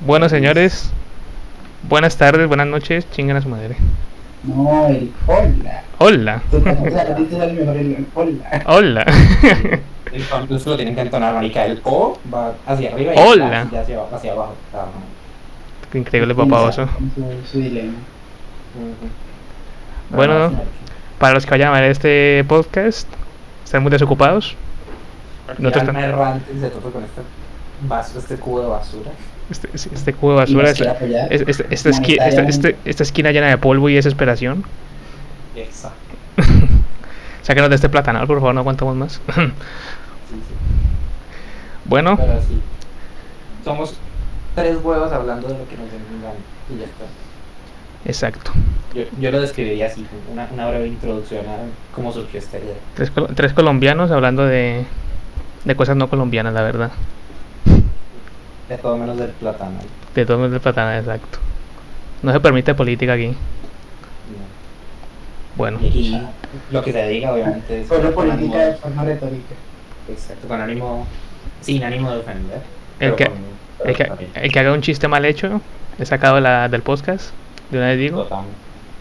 Bueno, señores, buenas tardes, buenas noches, chingan a su madre. No, el hola. Hola. Hola. Hola. El lo tienen que entonar, marica. El O va hacia arriba y Hola. el hacia, hacia abajo. Ah, Qué increíble. Su, su dilema. ujú. Bueno. Para los que vayan a ver este podcast, están muy desocupados. No te están- con este, este cubo de basura. Este, este cubo de basura, esta, apoyar es- esta- esta esqui- esta- este- esta esquina llena de polvo y desesperación. Exacto. Sáquenos de este platanal, por favor, no aguantamos más. Sí, sí. bueno, Pero sí. Somos tres huevos hablando de lo que nos vengan y ya está. exacto. Yo, yo lo describiría así, una, una breve introducción a cómo surgió esta idea. Tres, tres colombianos hablando de, de cosas no colombianas, la verdad. De todo menos del plátano. De todo el platanal, exacto. No se permite política aquí. ¿no? Bueno, Y lo que se diga, obviamente, es Solo con política de ánimo, forma retórica. exacto, con ánimo, sin ánimo de ofender. El que, con- el, que, también, el que haga un chiste mal hecho, he sacado la, del podcast. De una vez digo,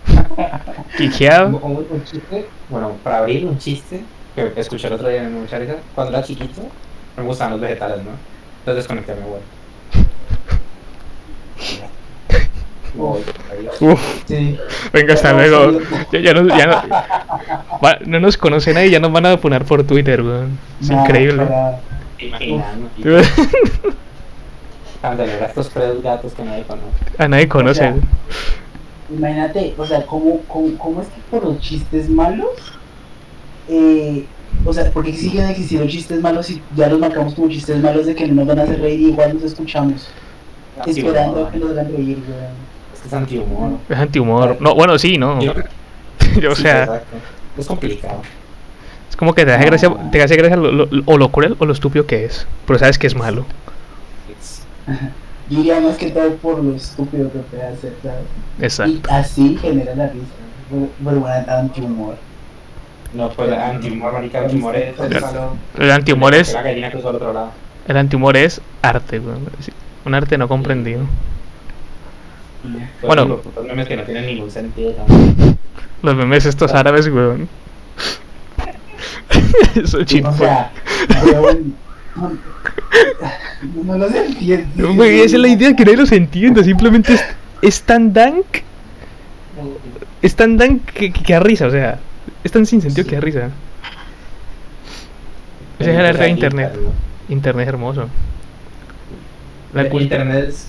quiqueado. Un, un chiste, bueno, para abrir un chiste que escuché el otro día en mucha risa, cuando era chiquito, me gustaban los vegetales, ¿no? Entonces desconecté a mi abuelo. Uf, Sí. venga, hasta luego. Ya, ya no, ya no, va- no nos conoce nadie, ya nos van a funar por Twitter, weón. Es Nah, increíble. para- a estos tres gatos que nadie conoce. A nadie conoce. O sea, Imagínate, o sea, ¿cómo, cómo, cómo es que por los chistes malos, eh, o sea, porque siguen existiendo chistes malos y ya los marcamos como chistes malos de que no nos van a hacer reír y igual nos escuchamos, esperando a que nos hagan reír, weón. Es que es antihumor. Es antihumor. No, bueno, sí, no. Yo- Yo, o sea, exacto. Es complicado. es como que te hace gracia, te hace gracia lo, lo- o lo cruel o lo estúpido que es. Pero sabes que es malo. Yo diría más que todo por lo estúpido que puede hacer, ¿sabes? Exacto. Y así genera la risa, pero bueno, antihumor. No, pues antihumor, marica, antihumor es... Algo- El antihumor es, La gallina cruzó al otro lado. el antihumor es arte, weón. Sí, Un arte no comprendido. Bueno. Los memes que no tienen ningún sentido. Los memes estos árabes, weón. Eso chino. O sea, weón, no, los entiendo. Güey, esa es la idea que nadie los entiende. Simplemente es, es tan dank. Es tan dank que, que, que da risa, o sea. Es tan sin sentido que da risa. Ese es el arte de internet. Internet es hermoso. La internet es...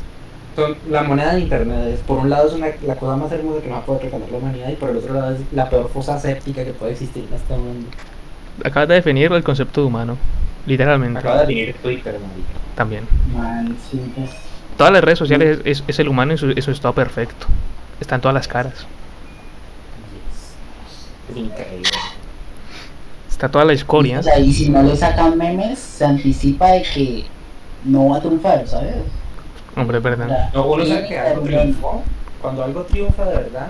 son- la moneda de internet es, por un lado es una, la cosa más hermosa que nos va a poder regalar la humanidad y por el otro lado es la peor fosa séptica que puede existir en este mundo. Acabas de definir el concepto de humano. Literalmente. Acaba de venir Twitter, marica. También. Man, sí, pues, Todas las redes sociales es, es- es el humano en su, en su estado perfecto. Está en todas las caras. Es increíble. Está toda la escoria. O sea, y si no le sacan memes, se anticipa de que no va a triunfar, ¿sabes? Hombre, es O verdad. sea, No, uno sabe que algo triunfó. Cuando algo triunfa de verdad,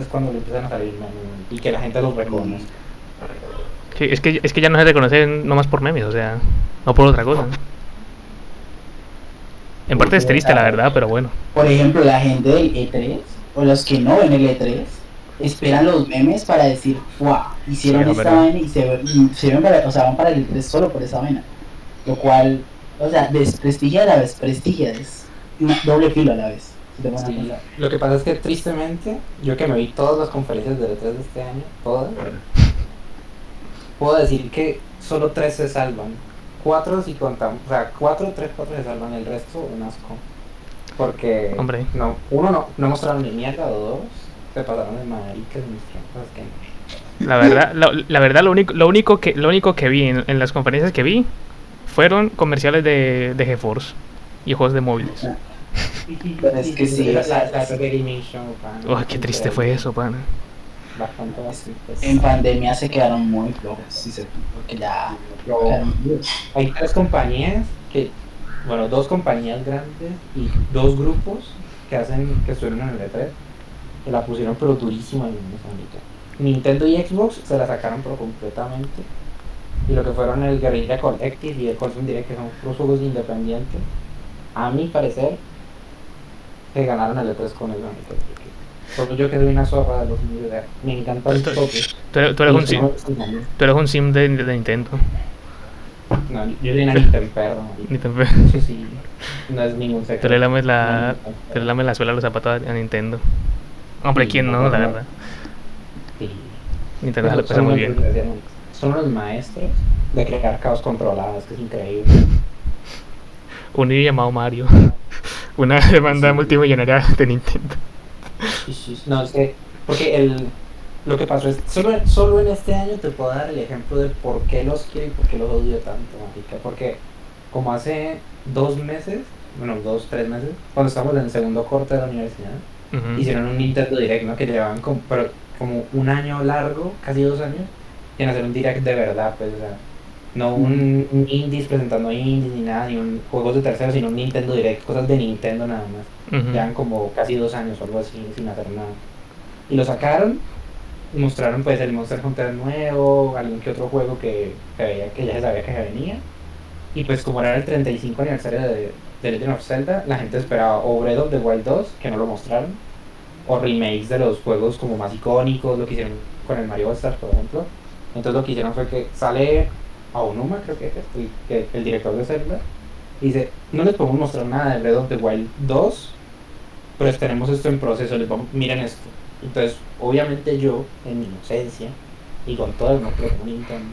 es cuando le empiezan a salir memes y que la gente los reconoce. Sí, es, que, es que ya no se reconocen nomás por memes, o sea, no por otra cosa. En parte es triste, la verdad, pero bueno. Por ejemplo, la gente del E3, o los que no ven el E3, esperan los memes para decir, ¡fuah! Hicieron Sí, esta vaina y se, ve- y se ven para, o sea, van para el E3 solo por esa vaina. Lo cual, o sea, desprestigia a la vez, prestigia, es una doble filo a la vez. Sí. Lo que pasa es que tristemente, yo que me vi todas las conferencias de E3 de este año, todas, puedo decir que solo tres se salvan. Cuatro si contamos, o sea, cuatro, tres, cuatro se salvan, el resto un asco. Porque Hombre. no, uno no, no mostraron ni mierda, o dos, se pasaron de maricas cosas que no. La verdad, lo, la verdad lo único, lo único que lo único que vi en, en las conferencias que vi fueron comerciales de, de GeForce y juegos de móviles. Pero es que sí, la, o sea, Uy, qué triste fue eso, pana. Bastante, bastante. pues. En pandemia se quedaron muy flojos, sí, se- porque ya Pero- quedaron duros. Hay tres compañías que, bueno, dos compañías grandes y dos grupos que hacen, que estuvieron en el E3, que la pusieron pero durísima en. Nintendo y Xbox se la sacaron pero completamente. Y lo que fueron el Guerrilla Collective y el Call Direct, que son los juegos independientes, a mi parecer, se ganaron el E3 con el marica. porque- yo que soy una zorra de los sea, me encanta el Tú- toque. Tú eres, tú eres y un sim, no- No, tú eres un sim de, de Nintendo. yo soy una Nintendo. Nintendo. Eso sí, no es ningún secreto. Tú le lames la, No, no, le lames la suela a los zapatos a Nintendo. Hombre, Sí, ¿quién no, no? La no. verdad. Sí. Nintendo se lo pasa muy bien. Son los maestros de crear caos controladas, que es increíble. Un llamado Mario. Una demanda Sí. multimillonaria de Nintendo. No, es que, porque el, lo que pasó es, solo, solo en este año te puedo dar el ejemplo de por qué los quiero y por qué los odio tanto, marica. Porque como hace dos meses, bueno, dos, tres meses, cuando estábamos en el segundo corte de la universidad, Ujú. hicieron un Nintendo Direct, ¿no? Que llevaban como, pero como un año largo, casi dos años, en hacer un Direct de verdad, pues, o sea, no un, un indies presentando indies ni nada, ni un juegos de terceros, sino un Nintendo Direct, cosas de Nintendo nada más. Ujú. Llevan como casi dos años o algo así sin hacer nada. Y lo sacaron, mostraron pues el Monster Hunter nuevo, algún que otro juego que, que, veía- que ya se sabía que venía. Y pues como era el 35 aniversario de, de Legend of Zelda, la gente esperaba o Breath of the Wild 2, que no lo mostraron, o remakes de los juegos como más icónicos, lo que hicieron con el Mario Stars, por ejemplo. Entonces lo que hicieron fue que sale Aonuma, creo que es el, que- el director de Zelda, y dice, no les podemos mostrar nada de Breath of the Wild 2, pero tenemos esto en proceso, les vamos, miren esto. Entonces, obviamente yo, en mi inocencia, y con todo el tengo a Nintendo,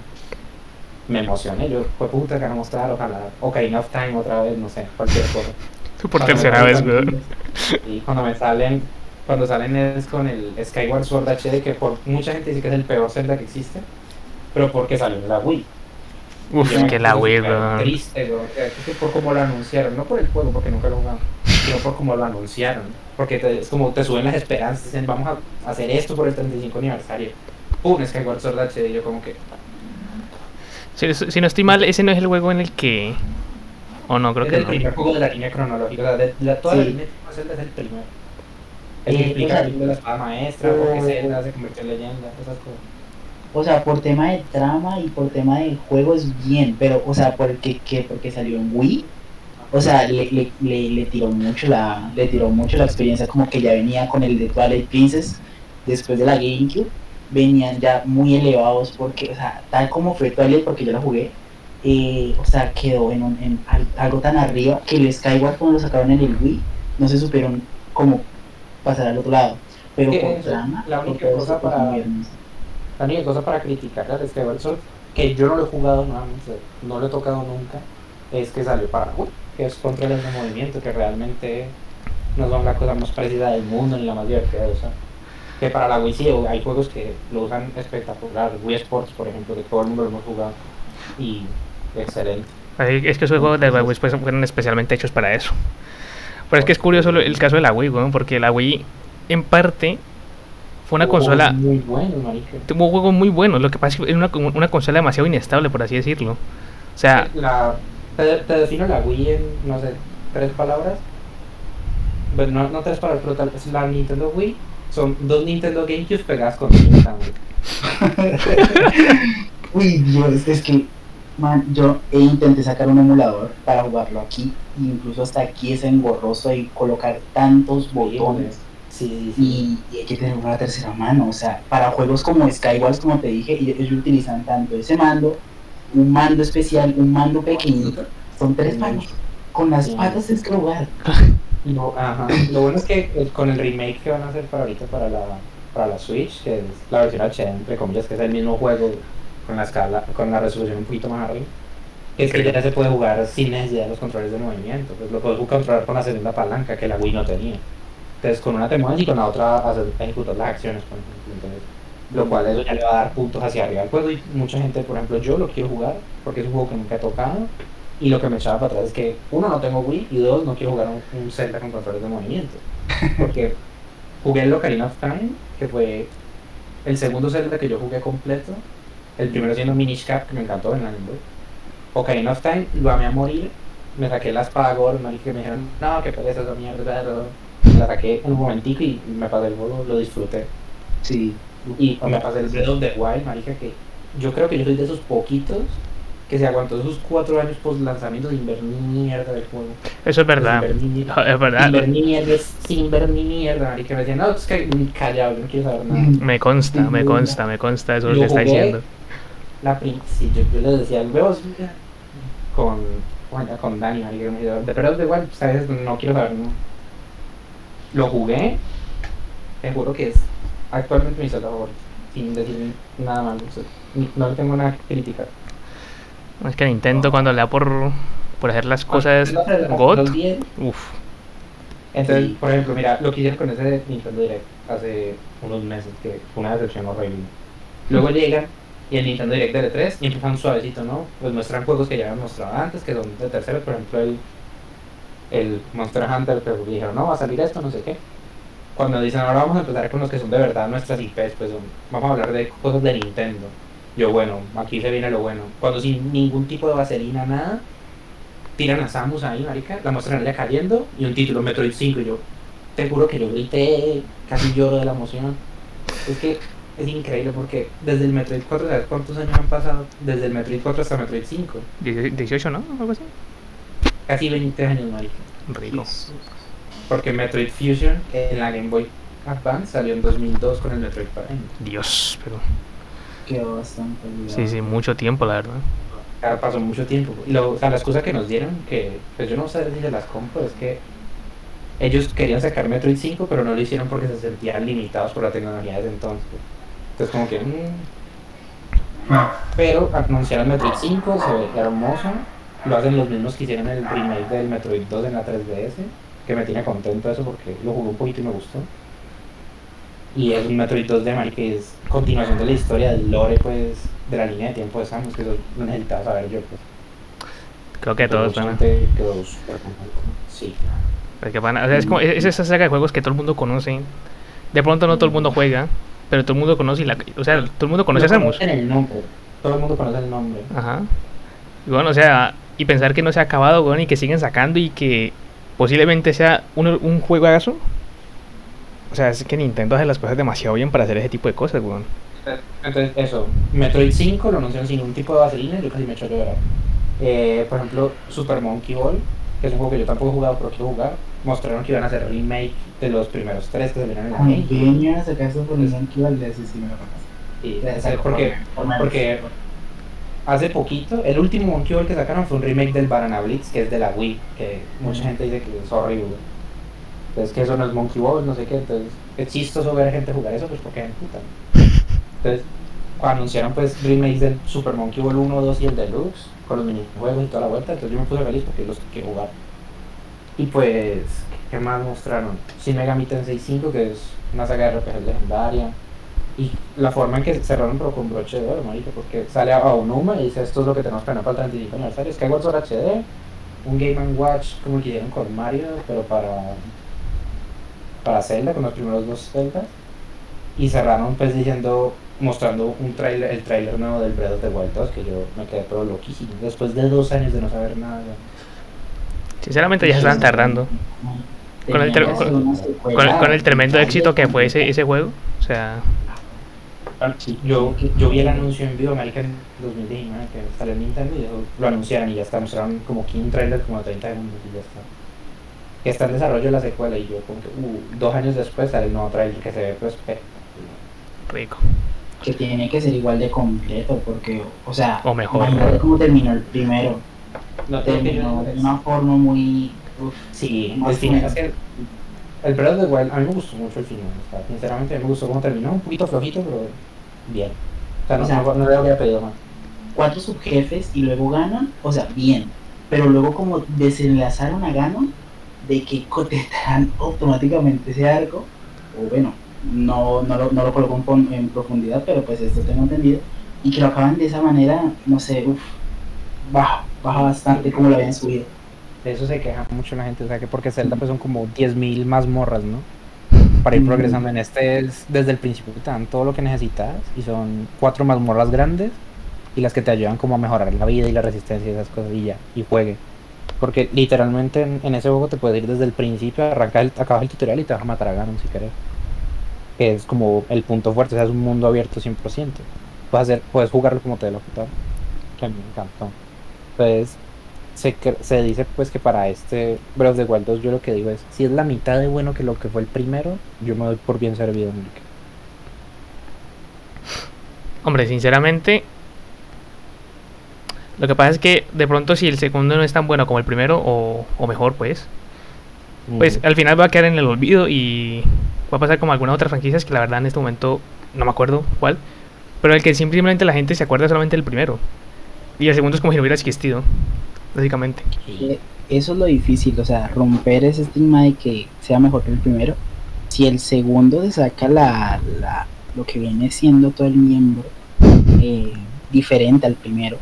me emocioné, yo, fue puta que van a mostrar, ojalá, Ocarina of Time otra vez, no sé, cualquier cosa. Tú por Cuando tercera vez, weón. Y cuando me salen, cuando salen es con el Skyward Sword HD, que por mucha gente dice que es el peor Zelda que existe, pero porque salió en la Wii. Uf, que la Wii, weón. Triste, weón. O sea, es que por cómo lo anunciaron, no por el juego, porque nunca lo he jugado, sino por cómo lo anunciaron. Porque te- es como te suben las esperanzas, dicen, vamos a hacer esto por el 35 aniversario. Pum, Skyward Sword HD, y yo como que... Si, si no estoy mal, ese no es el juego en el que. O no, creo es que el no. primer juego de la línea cronológica, o sea, de la, toda la Sí. línea de Zelda es el primero. El que Eh, explica o sea, el de la espada maestra, por qué eh, Zelda se convirtió en leyenda, esas cosas. O sea, por tema de trama y por tema de juego es bien, pero, o sea, porque, que, porque salió en Wii, o sea, le, le, le, le tiró mucho la, le tiró mucho la experiencia como que ya venía con el de Twilight Princess después de la GameCube, venían ya muy elevados porque, o sea, tal como fue Twilight porque yo la jugué, eh, o sea, quedó en, un- en al- algo tan arriba que el Skyward cuando lo sacaron en el Wii, no se supieron cómo pasar al otro lado. Pero por trama, la única cosa para- muy única cosa para criticar al Skyward Sword, que yo no lo he jugado nuevamente, no lo he tocado nunca, es que salió para Wii, que es controles de movimiento, que realmente no son la cosa más parecida del mundo ni la más divertida de usar. Que para la Wii sí hay juegos que lo usan espectacular, Wii Sports por ejemplo, que todo el mundo lo hemos jugado, y excelente. Es que esos juegos de Wii pues, fueron especialmente hechos para eso. Pero es que es curioso el caso de la Wii, porque la Wii, en parte, fue una consola. juegos Muy bueno. Tuvo juegos muy buenos, lo que pasa es que era una, una consola demasiado inestable, por así decirlo. O sea, La, te, te defino la Wii en, no sé, tres palabras. Bueno, no, no tres palabras, pero tal vez la Nintendo Wii son dos Nintendo GameCube pegadas con cinta, güey. Uy, Dios, es que, man, yo intenté sacar un emulador para jugarlo aquí, incluso hasta aquí es engorroso y colocar tantos botones. Sí, sí, sí. Y, y hay que tener una tercera mano, o sea, para juegos como Skywars, como te dije, ellos utilizan tanto ese mando, un mando especial, un mando pequeñito, son tres manos, con las patas es que jugar. Lo, ajá. Lo bueno es que el- con el remake que van a hacer para ahorita para la, para la Switch, que es la versión HD, entre comillas, que es el mismo juego con la escala, con la resolución un poquito más arriba, es que ya se puede jugar sin necesidad de los controles de movimiento. Pues lo puedes controlar con la segunda palanca que la Wii no tenía. Entonces con una te mueves y con la otra haces, ejecutas las acciones, por ejemplo. Entonces, lo cual eso ya le va a dar puntos hacia arriba al juego y mucha gente, por ejemplo, yo lo quiero jugar porque es un juego que nunca he tocado y lo que me echaba para atrás es que uno no tengo Wii y dos no quiero jugar un, un Zelda con controles de movimiento porque jugué el Ocarina of Time que fue el segundo Zelda que yo jugué completo el primero siendo Minish Cap que me encantó en la Game Boy Ocarina of Time lo amé a morir me saqué la espada que me dijeron no que pereza esa mierda la saqué un momentico y me pasé el juego lo disfruté Sí, y me pasé el Breath of the Wild, marica, que yo creo que yo soy de esos poquitos que se aguantó esos cuatro años post lanzamiento sin ver ni mierda del juego. Eso es verdad. Sin ver ni, Es verdad. sin ver ni mierda, sin ver ni mierda. Y que me decían, no, es que callado, no quiero saber nada. Me consta, me consta, me consta eso Lo que está diciendo. La sí, yo, yo le decía, veo con, con Dani, marica, me dijo, de verdad, igual, sabes, no quiero saber, no. Lo jugué, te juro que es actualmente mi Zelda favorito, sin decir nada malo, no le tengo nada que criticar. Es que Nintendo cuando le da por, por hacer las cosas No God, uff, Entonces, Sí. por ejemplo, mira, lo que hicieron con ese Nintendo Direct hace unos meses, que fue una decepción horrible. Luego llegan y el Nintendo Direct de 3 y empiezan suavecito, ¿no? Pues muestran juegos que ya habían mostrado antes, que son de tercero, por ejemplo, el, el Monster Hunter, pero dijeron, no, va a salir esto, no sé qué. Cuando dicen, ahora vamos a empezar con los que son de verdad nuestras IPs, pues son- vamos a hablar de cosas de Nintendo. Yo, bueno, aquí se viene lo bueno. Cuando sin ningún tipo de vaselina, nada, tiran a Samus ahí, marica, la muestran a ella cayendo y un título Metroid 5 y yo te juro que yo grité, casi lloro de la emoción. Es que es increíble porque desde el Metroid 4, ¿sabes cuántos años han pasado? Desde el Metroid 4 hasta Metroid 5. 18, ¿no? Algo así. Casi 20 años, marica. Rico. Porque Metroid Fusion en la Game Boy Advance salió en 2002 con el Metroid Prime. Dios, pero Quedó bastante olvidado. sí, sí, mucho tiempo, la verdad. Pasó mucho tiempo. Y lo, o sea, la excusa que nos dieron, que pues yo no sé si se las compro, es que ellos querían sacar Metroid 5, pero no lo hicieron porque se sentían limitados por la tecnología desde entonces. Entonces como que... mm. Pero anunciaron Metroid 5, se ve hermoso. Lo hacen los mismos que hicieron el remake del Metroid 2 en la 3DS, que me tiene contento eso porque lo jugué un poquito y me gustó. Y es un Metroid 2D, man, que es continuación de la historia del lore, pues, de la línea de tiempo de Samus, que eso lo necesitaba saber yo, pues. Creo que todos van a... quedó súper. Sí. porque van a- o sea, es, como, es esa saga de juegos que todo el mundo conoce. De pronto no todo el mundo juega, pero todo el mundo conoce y la... O sea, todo el mundo conoce a Lo Samus. conocen el nombre. Todo el mundo conoce el nombre. Ajá. Y bueno, o sea, y pensar que no se ha acabado, weón, y que siguen sacando y que posiblemente sea un, un juegazo. O sea, es que Nintendo hace las cosas demasiado bien para hacer ese tipo de cosas, weón. Entonces, eso. Metroid 5 lo anunciaron sin ningún tipo de vaselina y yo casi me echo a llorar. Eh, por ejemplo, Super Monkey Ball, que es un juego que yo tampoco he jugado, pero quiero jugar. Mostraron que iban a hacer remake de los primeros tres que salieron en la Game. A sacar iba al de ese sí me lo. Y, porque por menos. porque hace poquito, el último Monkey Ball que sacaron fue un remake del Banana Blitz, que es de la Wii, que mucha gente dice que es horrible. Entonces que eso no es Monkey Ball, no sé qué, entonces es chistoso ver a gente jugar eso, pues porque me putan. Entonces, cuando anunciaron pues remakes del Super Monkey Ball 1, 2 y el Deluxe, con los minijuegos y toda la vuelta, entonces yo me puse feliz porque los quiero jugar. Y pues, ¿qué más mostraron? Shin Megami Tensei 5, que es una saga de RPG legendaria. Y la forma en que cerraron pero con broche de oro, porque sale a Aonuma y dice esto es lo que tenemos planeado para el 35 aniversario. Skyward Sword HD, un Game Watch como el que hicieron con Mario, pero para para Zelda, con los primeros dos Zeldas. Y cerraron pues diciendo, mostrando un trailer, el trailer nuevo del Breath of the Wild 2, que yo me quedé pero loquísimo. Después de dos años de no saber nada. Sinceramente ya se están tardando. El, con el- con el tremendo éxito que fue ese, ese juego. O sea, Yo, yo vi el anuncio en vivo, America, en 2019, que salió en Nintendo y eso lo anunciaron y ya está, mostraron como 15 trailers como de 30 segundos y ya está. Que está en desarrollo la secuela y yo como que, uh, dos años después sale el nuevo trailer que se ve pues rico. Que tiene que ser igual de completo, porque, o sea, O mejor. imagínate cómo terminó el primero. No Terminó de una forma muy. uf, Sí, Más el final o es que el Breath of the Wild, a mí me gustó mucho el final, o sea, sinceramente a mí me gustó cómo terminó, un poquito flojito, pero bien. O sea, no, O sea, no, no le habría pedido más. cuatro subjefes y luego ganan, o sea, bien. Pero luego, como desenlazaron a Ganon, de que contestarán automáticamente ese arco, o bueno, no, no, lo, no lo coloco en, en profundidad, pero pues esto tengo entendido, y que lo acaban de esa manera, no sé, uff, baja, baja bastante como lo habían subido. De eso se queja mucho la gente, o sea, que porque Zelda pues son como 10.000 mazmorras, ¿no? Para ir progresando en este es desde el principio te dan todo lo que necesitas y son cuatro mazmorras grandes y las que te ayudan como a mejorar la vida y la resistencia y esas cosas y ya, y juegue. Porque literalmente en, en ese juego te puedes ir desde el principio, arrancar el, acabas el tutorial y te vas a matar a Ganon si querés. Que es como el punto fuerte, o sea, es un mundo abierto 100%. Puedes, hacer, puedes jugarlo como te dé la puta. Que me encantó. Entonces, se, se dice pues que para este Breath of the Wild 2 yo lo que digo es, si es la mitad de bueno que lo que fue el primero, yo me doy por bien servido, Enrique. Hombre, sinceramente. Lo que pasa es que de pronto si el segundo no es tan bueno como el primero, o, o mejor pues, pues al final va a quedar en el olvido y va a pasar como algunas otras franquicias que la verdad en este momento no me acuerdo cuál, pero el que simplemente la gente se acuerda solamente del primero. Y el segundo es como si no hubiera existido, básicamente. Sí. Eso es lo difícil, o sea, romper ese estigma de que sea mejor que el primero. Si el segundo te saca la, la- lo que viene siendo todo el miembro eh, diferente al primero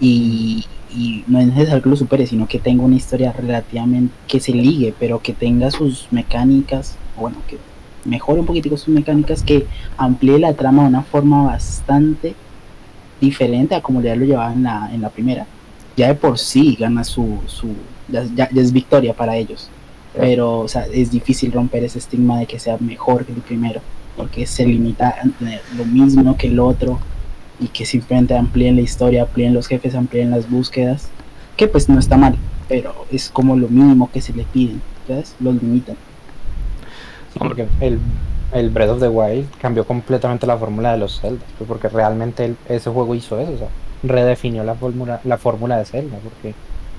y, y no es necesario que lo supere, sino que tenga una historia relativamente que se ligue, pero que tenga sus mecánicas, bueno, que mejore un poquitico sus mecánicas, que amplíe la trama de una forma bastante diferente a como ya lo llevaba en la, en la primera ya de por sí gana su, su ya, ya- es victoria para ellos. Pero, o sea, es difícil romper ese estigma de que sea mejor que el primero, porque se limita a tener lo mismo que el otro y que simplemente amplíen la historia, amplíen los jefes, amplíen las búsquedas, que pues no está mal, pero es como lo mínimo que se le piden, ¿sabes? Los limitan. Sí, porque el, el Breath of the Wild cambió completamente la fórmula de los Zelda, pues, porque realmente el- ese juego hizo eso, o sea, redefinió la fórmula, la fórmula de Zelda, porque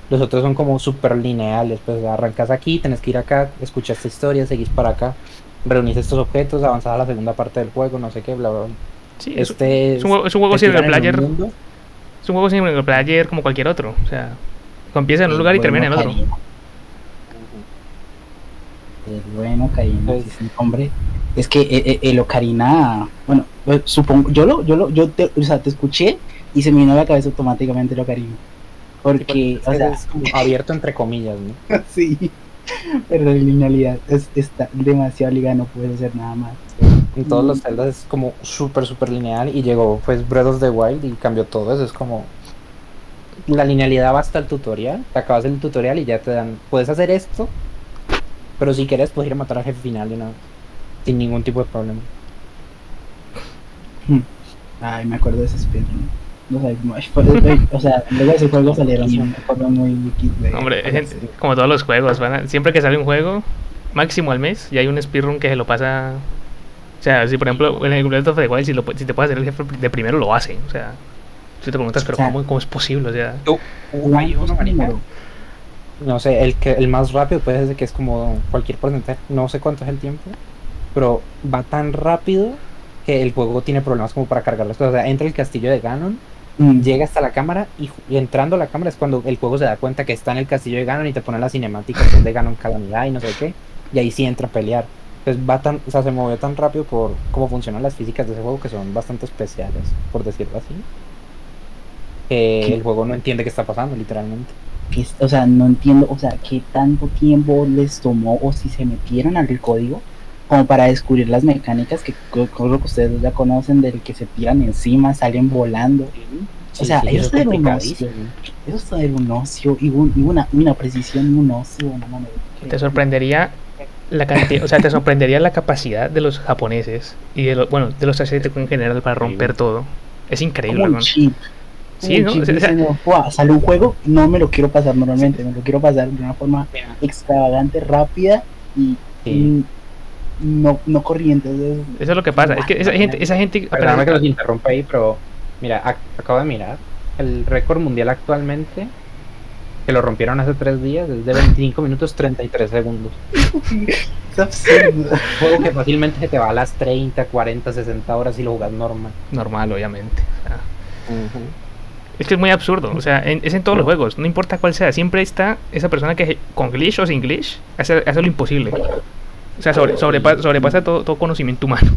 los otros son como súper lineales, pues arrancas aquí, tenés que ir acá, escuchas esta historia, seguís para acá, reunís estos objetos, avanzás a la segunda parte del juego, no sé qué, bla, bla, bla. Sí, es, Este es un juego, es un juego single player, es un juego single player como cualquier otro, o sea, empieza en un lugar y termina en otro. El bueno, Karina, Pues- hombre. Es que eh, eh, el Ocarina, bueno, eh, supongo, yo lo, yo lo, yo te, o sea, te escuché y se me vino a la cabeza automáticamente el Ocarina. Porque, o sea, es como abierto entre comillas, ¿no? sí, pero la linealidad es, está demasiado ligada, no puedes hacer nada más. En todos Mm. los Zelda es como súper, súper lineal y llegó pues Breath of the Wild y cambió todo eso. Es como la linealidad va hasta el tutorial, te acabas el tutorial y ya te dan, puedes hacer esto, pero si quieres puedes ir a matar al jefe final de una vez, sin ningún tipo de problema. Ay, me acuerdo de ese speedrun. No sé, o sea, luego de ese juego salieron de forma muy wiki de- Hombre, es como todos los juegos, van a- siempre que sale un juego, máximo al mes, y hay un speedrun que se lo pasa. O sea, si por ejemplo en el Breath of the Wild, si, lo, si te puede hacer el jefe de primero, lo hace. O sea, si te preguntas, pero O sea, ¿cómo, cómo es posible? O sea, ¿Cuántos números? No sé, el que el más rápido puede ser que es como cualquier porcentaje, no sé cuánto es el tiempo, pero va tan rápido que el juego tiene problemas como para cargar las cosas. O sea, entra el castillo de Ganon Mm, llega hasta la cámara y, entrando a la cámara es cuando el juego se da cuenta que está en el castillo de Ganon y te pone la cinemática de Ganon calamidad y no sé qué y ahí sí entra a pelear. Pues va tan o sea se movió tan rápido por cómo funcionan las físicas de ese juego que son bastante especiales por decirlo así que el juego no entiende qué está pasando literalmente. Es- o sea, no entiendo, o sea, qué tanto tiempo les tomó o si se metieron al código como para descubrir las mecánicas que lo que ustedes ya conocen del que se tiran encima, salen volando. Sí, sea, sí, eso es es de un complicadísimo. Eso es todo un ocio y, un- y una, una precisión y un ocio. no te sorprendería la cantidad, o sea, te sorprendería la capacidad de los japoneses y de los, bueno, de los asiáticos en general para romper todo. Es increíble, como un chip. Sí, un ¿no? chip O sea, diciendo, "Buah, sale un juego, no me lo quiero pasar normalmente, me lo quiero pasar de una forma extravagante, rápida y Sí. Y no, no corriente. entonces, Eso es lo que pasa. Es que esa gente, esa gente Perdóname que los interrumpa ahí, pero mira, ac- acabo de mirar. El récord mundial actualmente, que lo rompieron hace tres días, es de 25 minutos 33 segundos. es absurdo. Un juego que fácilmente se te va a las 30, 40, 60 horas si lo jugas normal. normal, obviamente. o sea, Es que es muy absurdo, o sea, en- es en todos los juegos, no importa cuál sea, siempre está esa persona que con glitch o sin glitch hace, hace lo imposible. O sea, sobre, sobrepa- sobrepasa todo, todo conocimiento humano.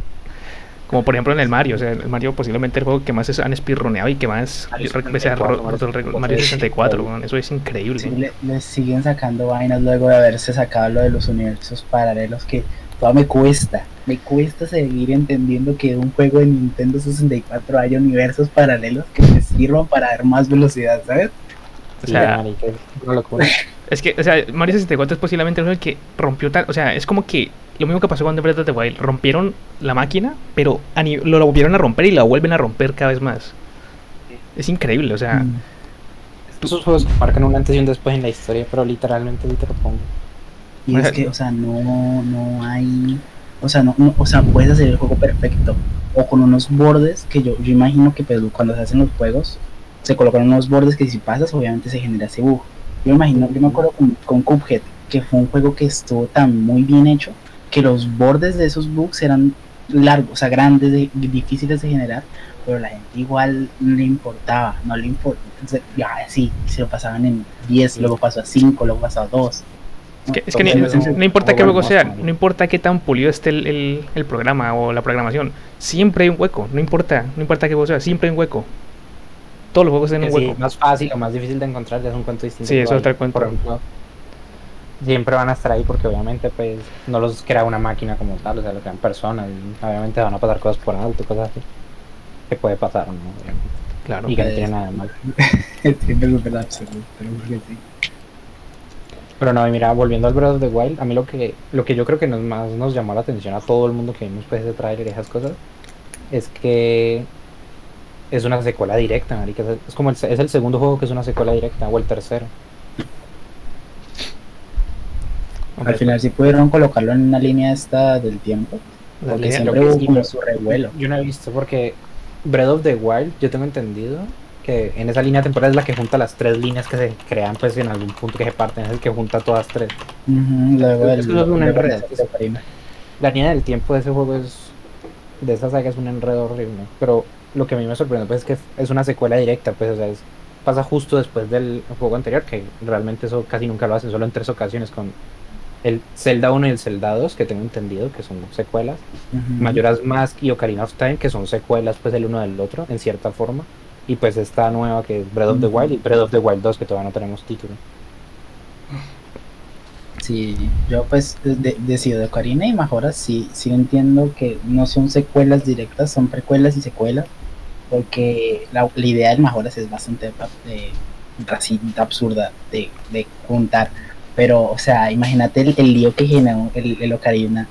Como por ejemplo en el Mario, o sea, el Mario posiblemente el juego que más es- han speedroneado y que más Mario re- veces ha ro- 64, roto el récord. Mario 64, weón, eso es increíble. Sí, le, le siguen sacando vainas luego de haberse sacado lo de los universos paralelos que todavía me cuesta. Me cuesta seguir entendiendo que en un juego de Nintendo 64 haya universos paralelos que me sirvan para dar más velocidad, ¿sabes? O Sí, sea, marica, es que, o sea, Mario 64 es posiblemente el que rompió tan. O sea, es como que lo mismo que pasó con The Breath of the Wild. Rompieron la máquina, pero a ni- lo, lo volvieron a romper y la vuelven a romper cada vez más. Es increíble, o sea. Mm. Esos juegos marcan un antes y un después en la historia, pero literalmente ahí te lo pongo. Y es que, o sea, no, no hay. O sea, no, no- o sea, puedes hacer el juego perfecto. O con unos bordes que yo, yo imagino que pues, cuando se hacen los juegos, se colocan unos bordes que si pasas, obviamente se genera ese bug. Yo me imagino, yo me acuerdo con, con Cuphead, que fue un juego que estuvo tan muy bien hecho, que los bordes de esos bugs eran largos, o sea, grandes, de- difíciles de generar, pero la gente igual no le importaba, no le importaba. Ya, sí, se lo pasaban en 10, luego pasó a 5, luego pasó a 2. Es que, es que ni- Entonces, no, importa qué juego sea, no importa qué tan pulido esté el, el- el programa o la programación, siempre hay un hueco, no importa, no importa qué juego sea, siempre hay un hueco. Todos los juegos tienen un sí, hueco. más fácil o más difícil de encontrar ya es un cuento distinto. Sí, es otro cuento. Por ejemplo, siempre van a estar ahí porque obviamente pues no los crea una máquina como tal, o sea, lo crean personas y obviamente van a pasar cosas por alto, cosas así. Que puede pasar, ¿no? Obviamente. Claro. Y que no pues. tiene nada de malo. Es súper absurdo, pero sí. Pero no, y mira, volviendo al Breath of the Wild, a mí lo que, lo que yo creo que nos, más nos llamó la atención a todo el mundo que vimos pues ese trailer y esas cosas, es que es una secuela directa, marica. Es- como el, es el segundo juego que es una secuela directa, o el tercero. Al final sí pudieron colocarlo en una línea esta del tiempo. La Porque línea- siempre hubo como su revuelo. Yo no he visto porque Breath of the Wild, yo tengo entendido que en esa línea temporal es la que junta las tres líneas que se crean pues en algún punto que se parten, es el que junta todas tres. Del- eso es un enredo. La línea del tiempo de ese juego es. De esa saga es un enredo horrible. Pero lo que a mí me sorprende pues, es que es- una secuela directa. Pues, o sea, es- pasa justo después del juego anterior, que realmente eso casi nunca lo hacen, solo en tres ocasiones con el Zelda 1 y el Zelda 2, que tengo entendido que son secuelas. Ujú. Majora's Mask y Ocarina of Time, que son secuelas pues el uno del otro, en cierta forma. Y pues esta nueva que es Breath of the. Wild y Breath of the Wild 2, que todavía no tenemos título. Sí, yo pues de- decido de Ocarina y Majora sí, sí entiendo que no son secuelas directas, son precuelas y secuelas, porque la, la idea del Majoras es bastante racista, absurda de, de juntar, pero o sea, imagínate el, el lío que generó el, el Ocarina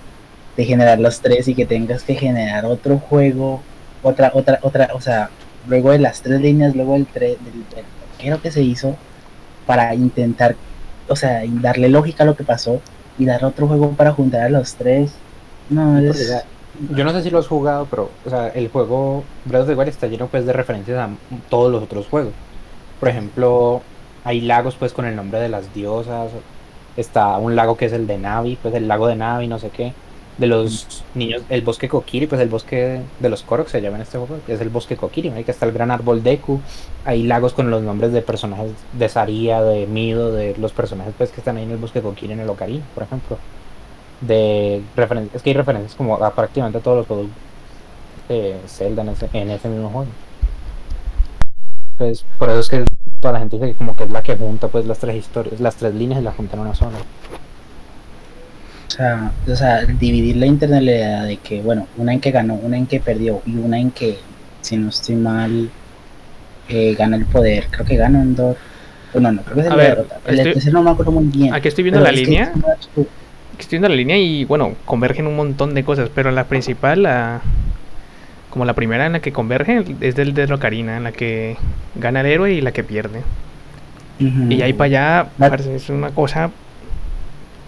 de generar los tres y que tengas que generar otro juego, otra, otra, otra, o sea, luego de las tres líneas, luego del tres, del, del arquero que se hizo para intentar o sea, y darle lógica a lo que pasó y dar otro juego para juntar a los tres. No, es... Yo no sé si lo has jugado, pero o sea, el juego Breath of the Wild está lleno pues de referencias a todos los otros juegos. Por ejemplo, hay lagos pues con el nombre de las diosas. Está un lago que es el de Navi, pues el lago de Navi, no sé qué. De los niños, el bosque Kokiri, pues el bosque de los Korok se llama en este juego, es el bosque Kokiri, que está el gran árbol Deku. Hay lagos con los nombres de personajes de Saria, de Mido, de los personajes pues que están ahí en el bosque Kokiri en el Ocarina, por ejemplo de referencias, es que hay referencias como a prácticamente a todos los juegos de Zelda en ese, en ese mismo juego. Pues por eso es que toda la gente dice que como que es la que junta pues las tres historias, las tres líneas y las junta en una sola. O sea, o sea, dividir la internalidad de que, bueno, una en que ganó, una en que perdió y una en que, si no estoy mal, eh, gana el poder. Creo que gana Endor. Bueno, no, creo que es el A de ver, derrota. El estoy- tercero no me acuerdo muy bien. Aquí estoy viendo la es que línea. absurdo. Estoy viendo la línea y bueno, convergen un montón de cosas, pero la principal, la, como la primera en la que convergen, es del de Ocarina, en la que gana el héroe y la que pierde. Y ahí para allá, La- es una cosa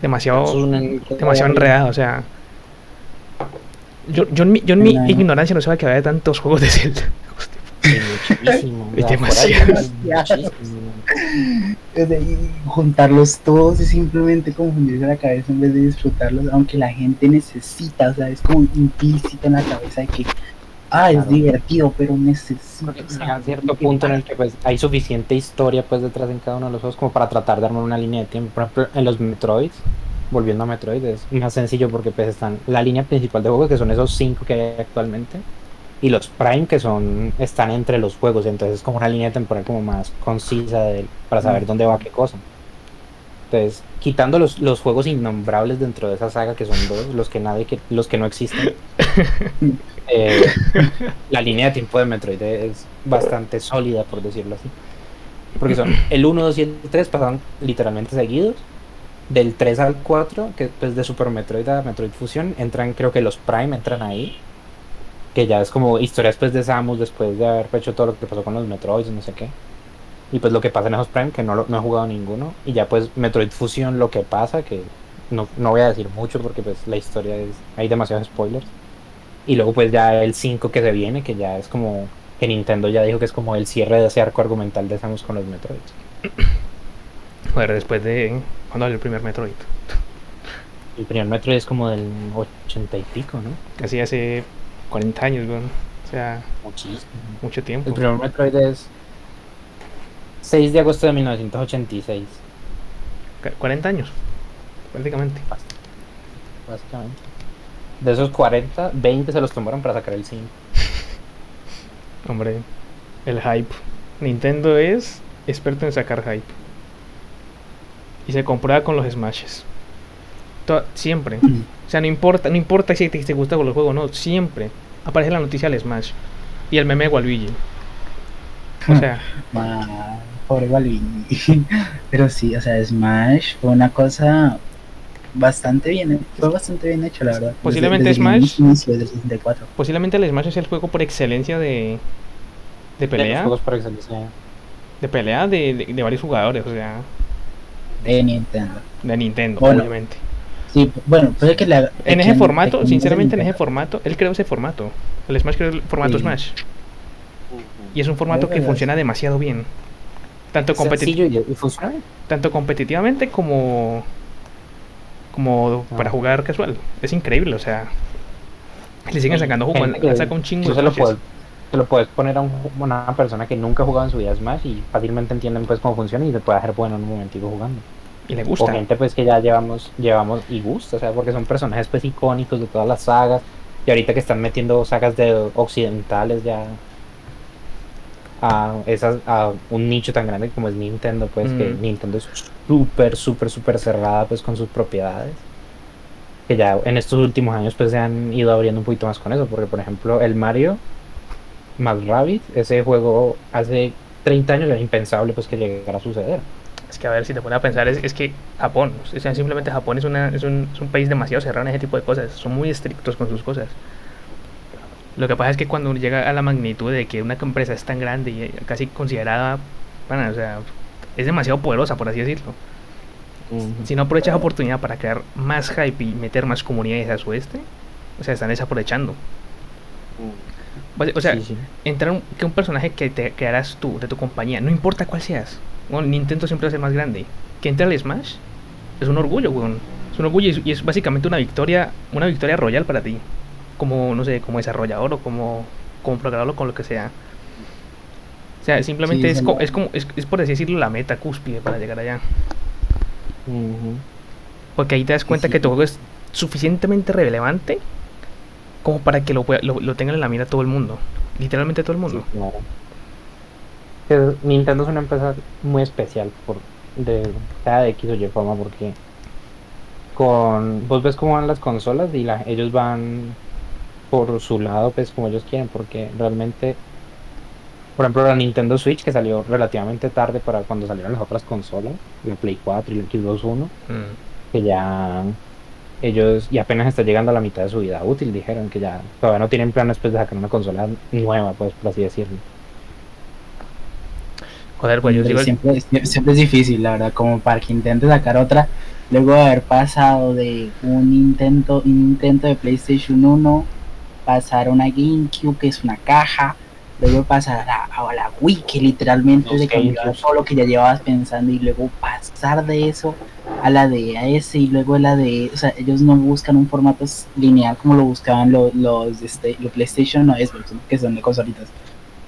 demasiado, es un demasiado enredada, o sea... Yo, yo en mi, yo en mi No. ignorancia no sabía que había tantos juegos de Zelda. Muchísimo, Es demasiado. juntarlos todos y simplemente confundirse la cabeza en vez de disfrutarlos, aunque la gente necesita, o sea, es como implícito en la cabeza de que, ah, es divertido, pero necesito. A cierto punto en el que pues hay suficiente historia pues detrás en cada uno de los juegos como para tratar de armar una línea de tiempo. Por ejemplo, en los Metroids, volviendo a Metroid, es más sencillo porque pues están la línea principal de juegos que son esos cinco que hay actualmente y los Prime que son están entre los juegos, entonces es como una línea temporal como más concisa de- para saber Mm. dónde va qué cosa. Entonces, quitando los, los juegos innombrables dentro de esa saga que son dos, los que nadie que los que no existen. eh, la línea de tiempo de Metroid es bastante sólida, por decirlo así. Porque son el 1, 2 y el 3 pasan literalmente seguidos. Del 3 al 4, que pues de Super Metroid a Metroid Fusion, entran, creo que los Prime entran ahí. Que ya es como historias pues de Samus después de haber hecho todo lo que pasó con los Metroids, no sé qué. Y pues lo que pasa en esos Prime, que no, no he jugado ninguno. Y ya pues Metroid Fusion lo que pasa, que no, no voy a decir mucho porque pues la historia es... Hay demasiados spoilers. Y luego pues ya el 5 que se viene, que ya es como... Que Nintendo ya dijo que es como el cierre de ese arco argumental de Samus con los Metroids. Joder, después de. ¿Cuándo salió el primer Metroid? El primer Metroid es como del 80 y pico, ¿no? Casi hace 40 años, weón. O sea, Muchísimo. mucho tiempo. El primer Metroid es 6 de agosto de 1986, Ca- 40 años, prácticamente. básicamente. De esos 40, 20 se los tomaron para sacar el 5. Hombre, el hype. Nintendo es experto en sacar hype. Y se comprueba con los smashes. To- siempre. O sea, no importa, no importa si te, te gusta con el juego o no, siempre aparece la noticia del Smash. Y el meme de Waluigi. O sea, Ma, pobre Balvin. Pero sí, o sea, Smash fue una cosa bastante bien, fue bastante bien hecho, la verdad. Posiblemente Desde- desde Smash- el inicio del 64. posiblemente el Smash es el juego por excelencia de, de De los pelea. juegos por excelencia. De pelea de, de- de varios jugadores, o sea, De Nintendo. de Nintendo, Bueno, obviamente. Sí, bueno, puede que la. En ese formato, sinceramente en ese formato, él creó ese formato. El Smash creó el formato Sí. Smash. Y es un formato Es que funciona demasiado bien. Tanto, competi- y, y funciona bien. tanto competitivamente como como Ah. para jugar casual. Es increíble, o sea. Le siguen sacando jugo, saca un chingo se lo puedes, se lo puedes poner a un- una persona que nunca ha jugado en su vida Smash y fácilmente entienden pues cómo funciona y te puede hacer bueno en un momentico jugando. Y le O gusta. gente pues que ya llevamos, llevamos y gusta, o sea, porque son personajes pues icónicos de todas las sagas. Y ahorita que están metiendo sagas de occidentales ya a esas a un nicho tan grande como es Nintendo, pues que Mm. Nintendo es súper, súper, súper cerrada pues con sus propiedades. Que ya en estos últimos años pues se han ido abriendo un poquito más con eso, porque por ejemplo el Mario más Rabbit, ese juego hace 30 años era impensable pues que llegara a suceder. Es que a ver si te pones a pensar, es, es que Japón, o sea, simplemente Japón es, una, es, un, es un país demasiado cerrado en ese tipo de cosas. Son muy estrictos con sus cosas. Lo que pasa es que cuando llega a la magnitud de que una empresa es tan grande y casi considerada, bueno, o sea, es demasiado poderosa, por así decirlo. Si no aprovechas la oportunidad para crear más hype y meter más comunidades a su este, o sea, están desaprovechando. Basi- O sea, Sí, sí. entrar un, que un personaje que te crearás tú, de tu compañía, no importa cuál seas. Bueno, Nintendo siempre va a ser más grande. Que entre al Smash es un orgullo, weón. Es un orgullo y es, y es básicamente una victoria, una victoria royal para ti. Como, no sé, como desarrollador o como, como programador o con lo que sea. O sea, simplemente Sí, es, co- es como, es, es por así decirlo, la meta cúspide para llegar allá. Porque ahí te das cuenta sí. que tu juego es suficientemente relevante como para que lo, lo, lo tengan en la mira todo el mundo. Literalmente todo el mundo. Claro. Nintendo es una empresa muy especial por de cada de X o Y forma porque con vos ves cómo van las consolas y la, ellos van por su lado pues como ellos quieren porque realmente por ejemplo la Nintendo Switch que salió relativamente tarde para cuando salieron las otras consolas la Play 4 y la Xbox One Mm. que ya ellos y apenas está llegando a la mitad de su vida útil dijeron que ya todavía no tienen planes pues de sacar una consola nueva pues por así decirlo Joder, pues yo digo, siempre, siempre, siempre es difícil, la verdad, como para que intente sacar otra, luego de haber pasado de un intento, un intento de PlayStation 1, pasar a una GameCube, que es una caja, luego pasar a, a la Wii, que literalmente se cambió todo lo que ya llevabas pensando, y luego pasar de eso a la de AS y luego a la de, o sea, ellos no buscan un formato lineal como lo buscaban los, los, este, los PlayStation o Xbox, que son de consolitas.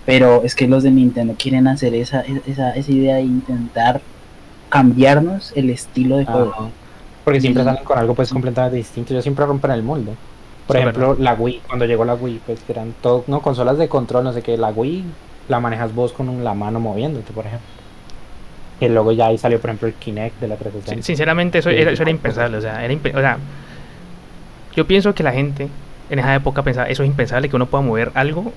Pero es que los de Nintendo quieren hacer esa, esa, esa idea de intentar cambiarnos el estilo de juego. Ajá. Porque siempre Y- salen con algo pues completamente distinto. Ellos siempre rompen el molde. Por ejemplo, la Wii, cuando llegó la Wii, pues eran todo, no, consolas de control, no sé qué, la Wii la manejas vos con un- la mano moviéndote, por ejemplo. Que luego ya ahí salió, por ejemplo, el Kinect de la 360. sin- sinceramente eso era, eso era impensable, o sea, era o sea, yo pienso que la gente en esa época pensaba, eso es impensable que uno pueda mover algo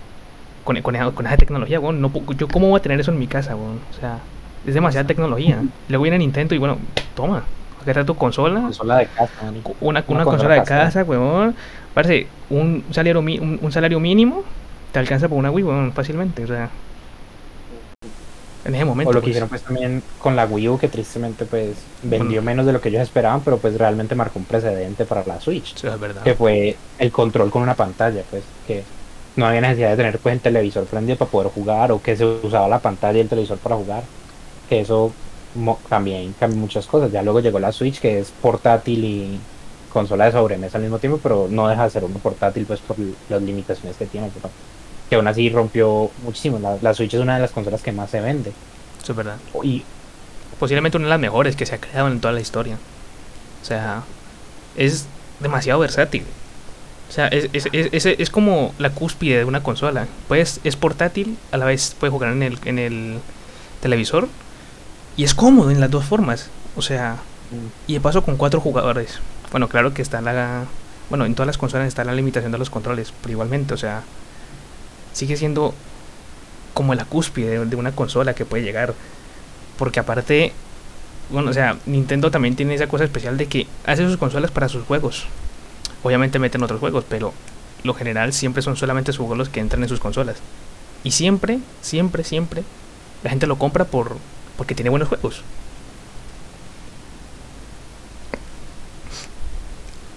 con, con, esa, con esa tecnología, weón, no, yo cómo voy a tener eso en mi casa, weón? o sea, es demasiada tecnología. Luego viene Nintendo y bueno, toma, agarra tu consola, Consola de casa, una, una, Una consola, de casa, weón, parece un salario, un, un salario mínimo te alcanza por una Wii, weón, fácilmente, o sea, En ese momento. O lo que pues. hicieron pues también con la Wii U, que tristemente pues vendió Mm. menos de lo que ellos esperaban, pero pues realmente marcó un precedente para la Switch. Sí, es verdad. Que fue el control con una pantalla, pues que no había necesidad de tener pues el televisor prendido para poder jugar o que se usaba la pantalla y el televisor para jugar. Que eso también cambió muchas cosas. Ya luego llegó la Switch, que es portátil y consola de sobremesa al mismo tiempo, pero no deja de ser uno portátil pues por las limitaciones que tiene. Pero que aún así rompió muchísimo. La, la Switch es una de las consolas que más se vende. Eso es verdad. Y Posiblemente una de las mejores que se ha creado en toda la historia. O sea, es demasiado versátil. O sea, es, es, es, es- es como la cúspide de una consola. Pues es portátil, a la vez puede jugar en el, en el televisor. Y es cómodo en las dos formas. O sea, y de paso con cuatro jugadores. Bueno, claro que está la... Bueno, en todas las consolas está la limitación de los controles, pero igualmente, o sea, sigue siendo como la cúspide de, una consola que puede llegar. Porque aparte, bueno, o sea, Nintendo también tiene esa cosa especial de que hace sus consolas para sus juegos. Obviamente meten otros juegos, pero lo general siempre son solamente sus juegos los que entran en sus consolas. Y siempre, siempre, siempre, la gente lo compra por porque tiene buenos juegos.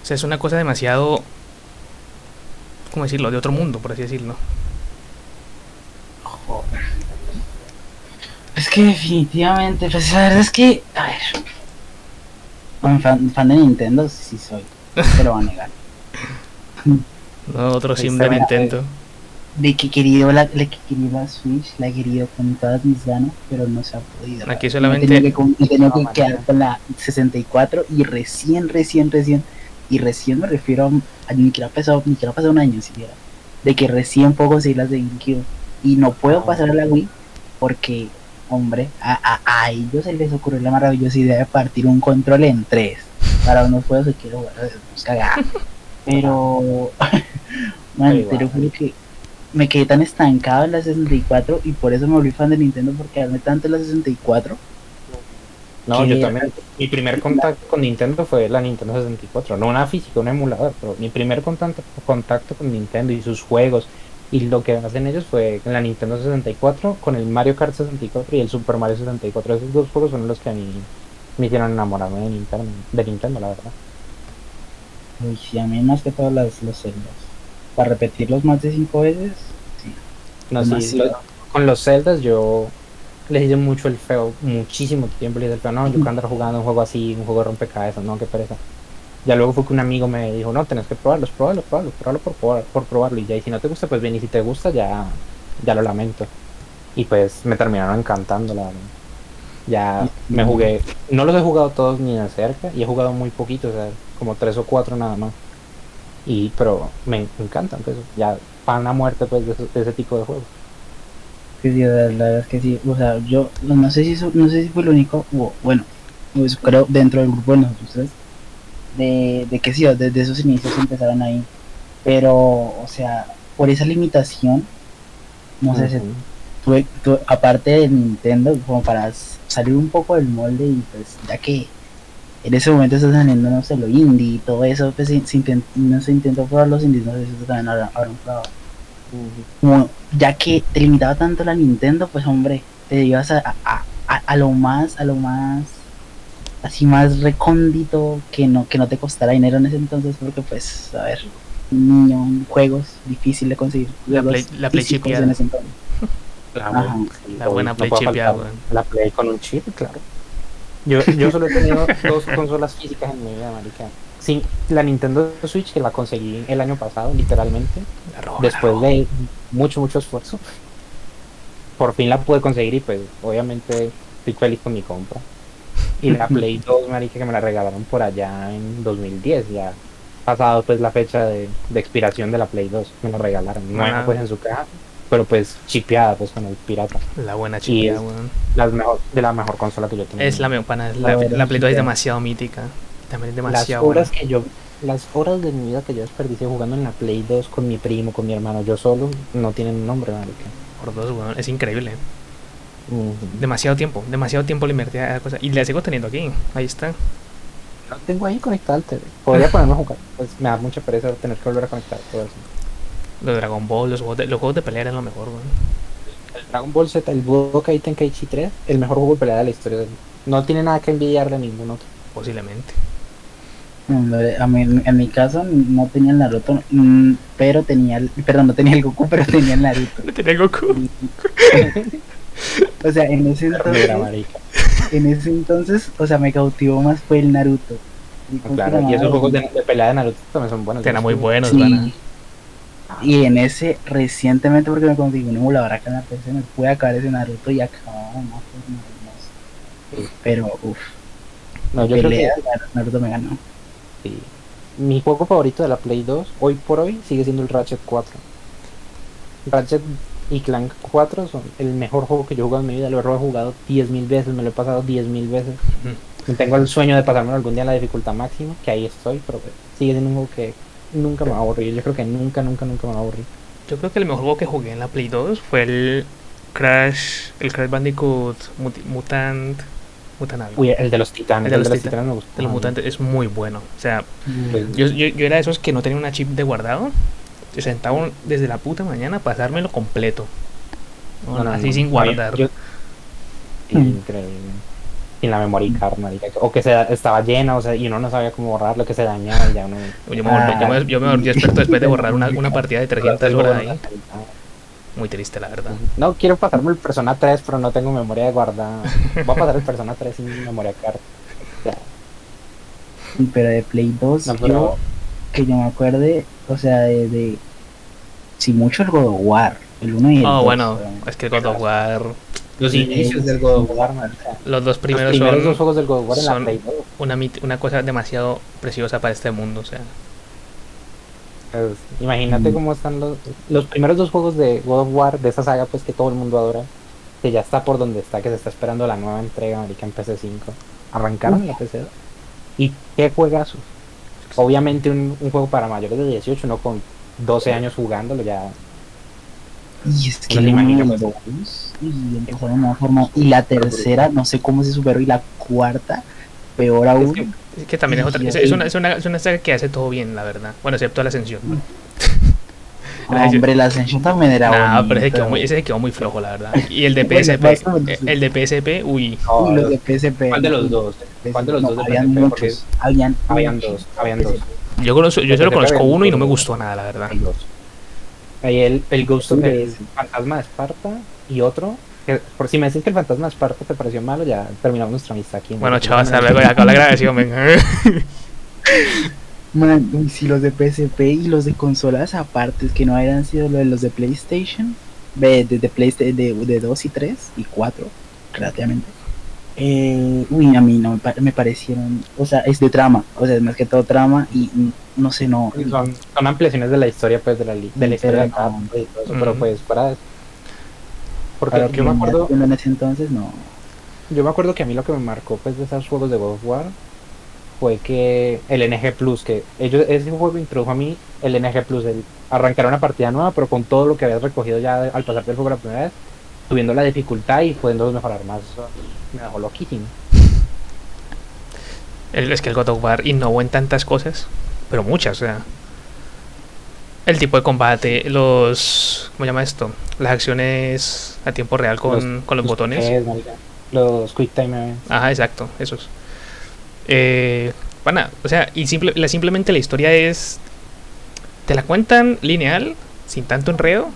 O sea, es una cosa demasiado, ¿cómo decirlo? De otro mundo, por así decirlo. Joder. Es que definitivamente, pues la verdad es que, a ver, bueno, fan, fan de Nintendo sí soy, no se lo va a negar. No, otro Ahí sim está, de mira, Nintendo. De que querido la, de que querido la Switch, la he querido con todas mis ganas, pero no se ha podido. Aquí Me solamente- tenido que, con- me que quedar con la 64 y recién, recién, recién, y recién me refiero a, a ni siquiera ha pasado, ni siquiera ha pasado un año siquiera, de que recién puedo conseguir las de GameCube y no puedo Ah. pasar a la Wii porque, hombre, a, a, a ellos se les ocurrió la maravillosa idea de partir un control en tres para unos juegos que quiero jugar, cagar. Pero, man, Pero igual. juro que me quedé tan estancado en la 64 y por eso me volví fan de Nintendo porque amé tanto la 64 No, yo también. Mi primer contacto con Nintendo fue la Nintendo 64. No una física, un emulador, pero mi primer contacto, contacto con Nintendo y sus juegos. Y lo que hacen ellos fue en la Nintendo 64 con el Mario Kart 64 y el Super Mario 64. Esos dos juegos son los que a mí me hicieron enamorarme de Nintendo, de Nintendo la verdad. Uy, sí, a mí más que todas las, los celdas. Para repetirlos más de cinco veces, sí. No, sí, lo- con los Zeldas yo les hice mucho el feo, muchísimo tiempo les hice el feo. No, yo quiero andar jugando un juego así, un juego de rompecabezas, no, qué pereza. Ya luego fue que un amigo me dijo, no, tenés que probarlos, probarlo, probarlo, probarlo por, probar- por probarlo. Y ya, y si no te gusta, pues bien, y si te gusta, ya, ya lo lamento. Y pues me terminaron encantando, la verdad. Ya me jugué, no los he jugado todos ni de cerca, y he jugado muy poquito, o sea, como tres o cuatro nada más. Y, pero me, me encantan, pues, ya pan a muerte, pues, de, ese tipo de juegos. Que sí, la, verdad es que sí. O sea, yo no, sé si eso- no sé si fue lo único, o, bueno, pues creo dentro del grupo de nosotros, de, de que sí, desde esos inicios empezaron ahí. Pero, o sea, por esa limitación, no sé, se Ujú. tuve- tuve- aparte de Nintendo, como para salir un poco del molde y pues ya que en ese momento está saliendo, no sé, lo indie y todo eso, pues se, se intent- no se intentó probar los indies, no sé si eso también habrá- habrán probado. Como, ya que te limitaba tanto la Nintendo, pues hombre, te ibas a, a, a, a lo más, a lo más, así más recóndito, que no, que no te costara dinero en ese entonces, porque pues, a ver, un niño, juegos, difícil de conseguir. La Play- la Play físicos chipeada. en ese entonces. La, Ajá. sí, La buena no Play chipeada. La Play con un chip, claro. Yo, yo solo he tenido dos consolas físicas en mi vida, marica. Sí, la Nintendo Switch que la conseguí el año pasado, literalmente, después de mucho, mucho esfuerzo. Por fin la pude conseguir y pues obviamente estoy feliz con mi compra. Y la Play 2, marica, que me la regalaron por allá en 2010, ya pasado pues la fecha de, de expiración de la Play 2, me la regalaron. Nueva Ah. pues en su caja, pero pues chipeada pues con el pirata. La buena chipeada, weón. Las mejor, de la mejor consola que yo tengo. Es la mejor pana. La La, buena la Play 2 es demasiado mítica. También es las demasiado buena. horas que yo las horas de mi vida que yo desperdicié jugando en la Play 2 con mi primo, con mi hermano, yo solo, no tienen nombre, marica. Por dos, weón. Es increíble. Ujú. Demasiado tiempo. Demasiado tiempo le invertí a esa cosa. Y la sigo teniendo aquí. Ahí está. Lo tengo ahí conectado al TV. Podría ponerme a jugar. Pues me da mucha pereza tener que volver a conectar todo eso. Los Dragon Ball, los juegos de, los juegos de pelea eran lo mejor, weón. el Dragon Ball Z, el Budokai Tenkaichi 3, el mejor juego de pelea de la historia. del- No tiene nada que envidiarle a ningún otro. Posiblemente. Hombre, A mí, en mi caso no tenía el Naruto, mm, pero tenía el, perdón, no tenía el Goku, pero tenía el Naruto. No tenía Goku. o sea, en ese entonces, en ese entonces, o sea, me cautivó más fue el Naruto. Y ¿cómo se Claro, y esos juegos de, de pelea de Naruto también son buenos. Eran muy buenos, Sí. Y en ese, recientemente, porque me conseguí un emulador acá en la PC, me pude acabar ese Naruto y acababa más hermoso. Pero, uff, No, yo creo que pelea, Naruto me ganó. sí. Mi juego favorito de la Play 2, hoy por hoy, sigue siendo el Ratchet 4. Ratchet y Clank 4 son el mejor juego que yo he jugado en mi vida. Lo he jugado 10.000 veces, me lo he pasado 10.000 veces. Tengo el sueño de pasarme algún día en la dificultad máxima, que ahí estoy, pero pues, sigue siendo un juego que nunca me va a aburrir. Yo creo que nunca, nunca, nunca me va a aburrir. Yo creo que el mejor juego que jugué en la Play 2 fue el Crash, el Crash Bandicoot Muti- Mutant, Mutant algo. Uy, el de los titanes, El de los titanes. titanes me gustó. de los mutantes es muy bueno. O sea, Pues, yo, yo, yo era de esos que no tenía una chip de guardado. Yo sentaba desde la puta mañana a pasármelo completo. no, no, así no. sin guardar. Yo- Sí, increíble. Sin la memory card, marica. O que se, estaba llena, o sea, y uno no sabía cómo borrarlo, que se dañaba y ya uno... Yo me, volví- yo me, yo me volví experto después de borrar una, una partida de 300 horas ahí. Muy triste, la verdad. No, quiero pasarme el Persona 3, pero no tengo memoria de guardada. Voy a pasar el Persona 3 sin memoria card. O sea, Pero de Play 2, No, yo, pero- que yo me acuerde, o sea, de, de si mucho el God of War, el 1 y el Oh, 2. bueno, es que God of War. Los Sí, inicios del God of War. Los dos Los primeros, primeros dos son juegos del God of War en la son- Play 2. una, una cosa demasiado preciosa para este mundo. O sea, Pues, imagínate Mm. cómo están los, los primeros dos juegos de God of War, de esa saga pues que todo el mundo adora, que ya está por donde está, que se está esperando la nueva entrega marica en PC5. Arrancaron en la PC2. Y qué juegazos. Obviamente un, un juego para mayores de 18, no con 12 años jugándolo ya. Y es que No y de una forma, y la tercera, no sé cómo se superó, y la cuarta, peor aún. que- es que también es otra. Es, es una, es, una, es una saga que hace todo bien, la verdad. Bueno, excepto la ascensión. Ah, hombre, la Ascension también era Nah, bonita. pero ese quedó, muy, ese quedó muy flojo, la verdad. Y el de PSP, el de PSP, uy. Uy, los de PSP. ¿Cuál de los no, dos? ¿Cuál de los no, dos habían PSP? Muchos, habían, habían dos, habían dos. Yo, conozco, yo solo conozco uno y no me gustó nada, la verdad. Hay dos. Hay el, el Ghost of el Fantasma de Esparta y otro. Que, por si me dicen que el Fantasma de Esparta te pareció malo, ya terminamos nuestra amistad aquí. Bueno, chao, hasta luego. Ya acabó la grabación, venga. Man, sí, los de PSP y los de consolas aparte, que no hayan sido lo de los de PlayStation, de, de, de, de, de 2 y 3 y 4, relativamente. Eh, uy, a mí no me, pa- me parecieron, o sea, es de trama, o sea, es más que todo trama y no sé, no. Son, son ampliaciones de la historia, pues, de la, li- de la historia de Pero cada no. y todo eso, pero pues, eso. Porque para yo me acuerdo, en ese entonces, no. yo me acuerdo que a mí lo que me marcó, pues, de esos juegos de God of War fue que el NG Plus, que ellos, ese juego introdujo a mí el NG Plus, el arrancar una partida nueva, pero con todo lo que habías recogido ya al pasar del juego la primera vez, subiendo la dificultad y pudiendo mejorar más. Me dejó loquísimo. El- es que el God of War innovó en tantas cosas, pero muchas, o sea. El tipo de combate, los. ¿Cómo se llama esto? Las acciones a tiempo real con, con los botones. es, los Quick Time Events. Ajá, exacto, esos. Eh, pana, o sea, y simple, la, simplemente la historia es. Te la cuentan lineal, sin tanto enredo,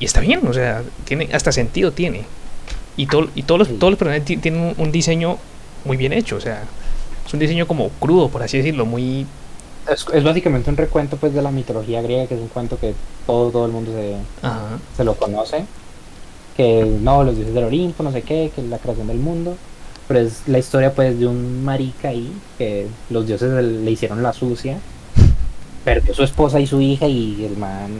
y está bien, o sea, tiene hasta sentido tiene. Y, todo, y todos, los, Sí. todos los personajes ti- tienen un, un diseño muy bien hecho, o sea, es un diseño como crudo, por así decirlo, muy. Es, es básicamente un recuento pues de la mitología griega, que es un cuento que todo, todo el mundo se, Ajá. se lo conoce. Que no, los dioses del Olimpo, no sé qué, que es la creación del mundo. Pero es la historia pues de un marica ahí, que los dioses le le hicieron la sucia. Perdió su esposa y su hija y el man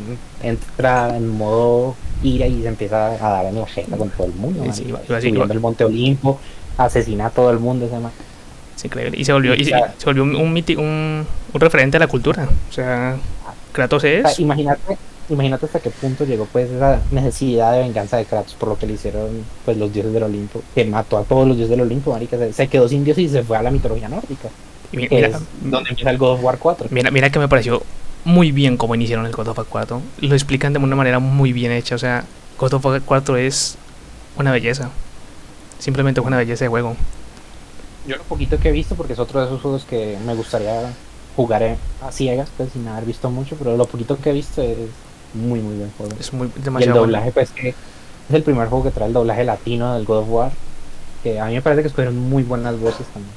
entra en modo ira y se empieza a dar en la jeta con todo el mundo. Sí, subiendo el monte Olimpo, asesina a todo el mundo ese man. Es increíble. Y se volvió, y se, Claro. se volvió un, un, un, referente a la cultura. O sea, Kratos O sea, es. imagínate, imagínate hasta qué punto llegó pues esa necesidad de venganza de Kratos por lo que le hicieron pues los dioses del Olimpo, que mató a todos los dioses del Olimpo, marica, se, se quedó sin dios y se fue a la mitología nórdica, y mi- que mira, es donde empieza el God of War 4. Mira, mira que me pareció muy bien como iniciaron el God of War 4. Lo explican de una manera muy bien hecha. O sea, God of War 4 es una belleza. Simplemente es una belleza de juego. Yo lo poquito que he visto, porque es otro de esos juegos que me gustaría jugar a ciegas, pues sin haber visto mucho, pero lo poquito que he visto es muy, muy buen juego. Es muy Y el demasiado bueno. doblaje, pues que es el primer juego que trae el doblaje latino del God of War. Que a mí me parece que escogieron muy buenas voces también.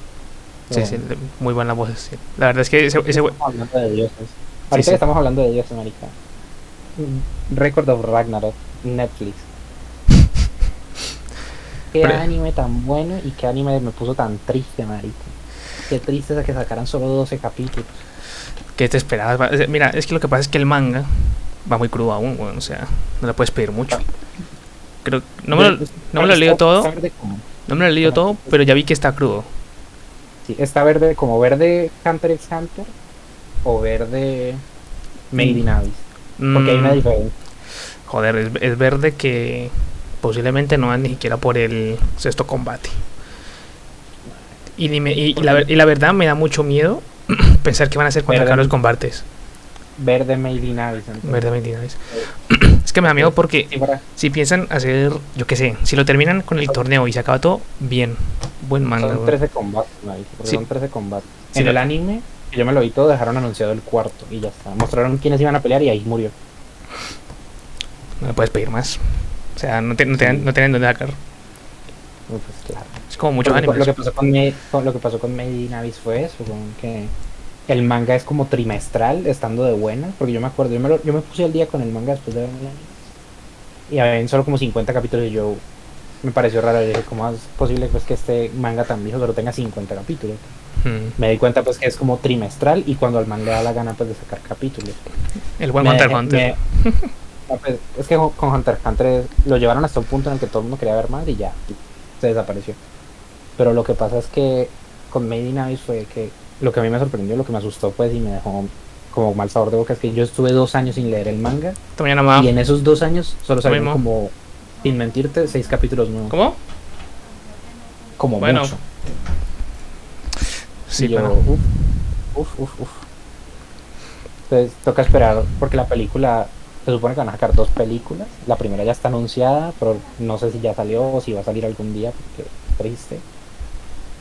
Sí, sí, muy buenas voces. sí. La verdad es que ese, ese jue- Estamos hablando de dioses. Ahorita sí. que estamos hablando de dioses, marica. Record of Ragnarok, Netflix. Qué Pero- anime tan bueno y qué anime me puso tan triste, marica. Qué triste es que sacaran solo 12 capítulos. ¿Qué te esperabas? Es- Mira, es que lo que pasa es que el manga va muy crudo aún, weón, o sea, no le puedes pedir mucho. Creo, no me lo, no me lo he leído todo, no me lo he leído todo, pero ya vi que está crudo. sí, está verde como verde Hunter x Hunter o verde Made in Abyss. Porque hay una Mm, diferencia. joder, es, es verde que posiblemente no van ni siquiera por el sexto combate. Y, ni me- y, y la, ver- y la verdad me da mucho miedo pensar que van a ser contra. Carlos combates. Verde Made in Abyss. Verde 29. Es que me da miedo porque Sí, si piensan hacer, yo qué sé, si lo terminan con el torneo y se acaba todo, bien. Buen manga. Son weón. 13 combates, porque Sí. son 13 combates. En el anime, yo me lo vi todo, dejaron anunciado el cuarto y ya está. Mostraron quiénes iban a pelear y ahí murió. No le puedes pedir más. O sea, no, te, no, te- no tienen dónde sacar. Pues claro. Es como muchos Lo animes. Lo que pasó con, Me- con- lo que pasó con Made in Abyss fue eso, con que el manga es como trimestral, estando de buena, porque yo me acuerdo, yo me, lo- yo me puse al día con el manga después de ver el anime. Y habían solo como 50 capítulos y yo me pareció raro, yo dije, ¿cómo es posible pues que este manga tan viejo solo tenga 50 capítulos? Me di cuenta pues que es como trimestral y cuando al man le da la gana pues de sacar capítulos. El buen Me- Hunter Hunter. me- pues, es que con Hunter x Hunter lo llevaron hasta un punto en el que todo el mundo quería ver más y ya se desapareció. Pero lo que pasa es que con Made in Abyss fue que lo que a mí me sorprendió, lo que me asustó pues y me dejó como mal sabor de boca es que yo estuve dos años sin leer el manga ma- y en esos dos años solo salieron como, sin mentirte, seis capítulos nuevos. ¿Cómo? Como Bueno, mucho. Sí, Y yo, pero. uf, uf, uf, uf. Entonces toca esperar porque la película se supone que van a sacar dos películas. La primera ya está anunciada, pero no sé si ya salió o si va a salir algún día porque es triste.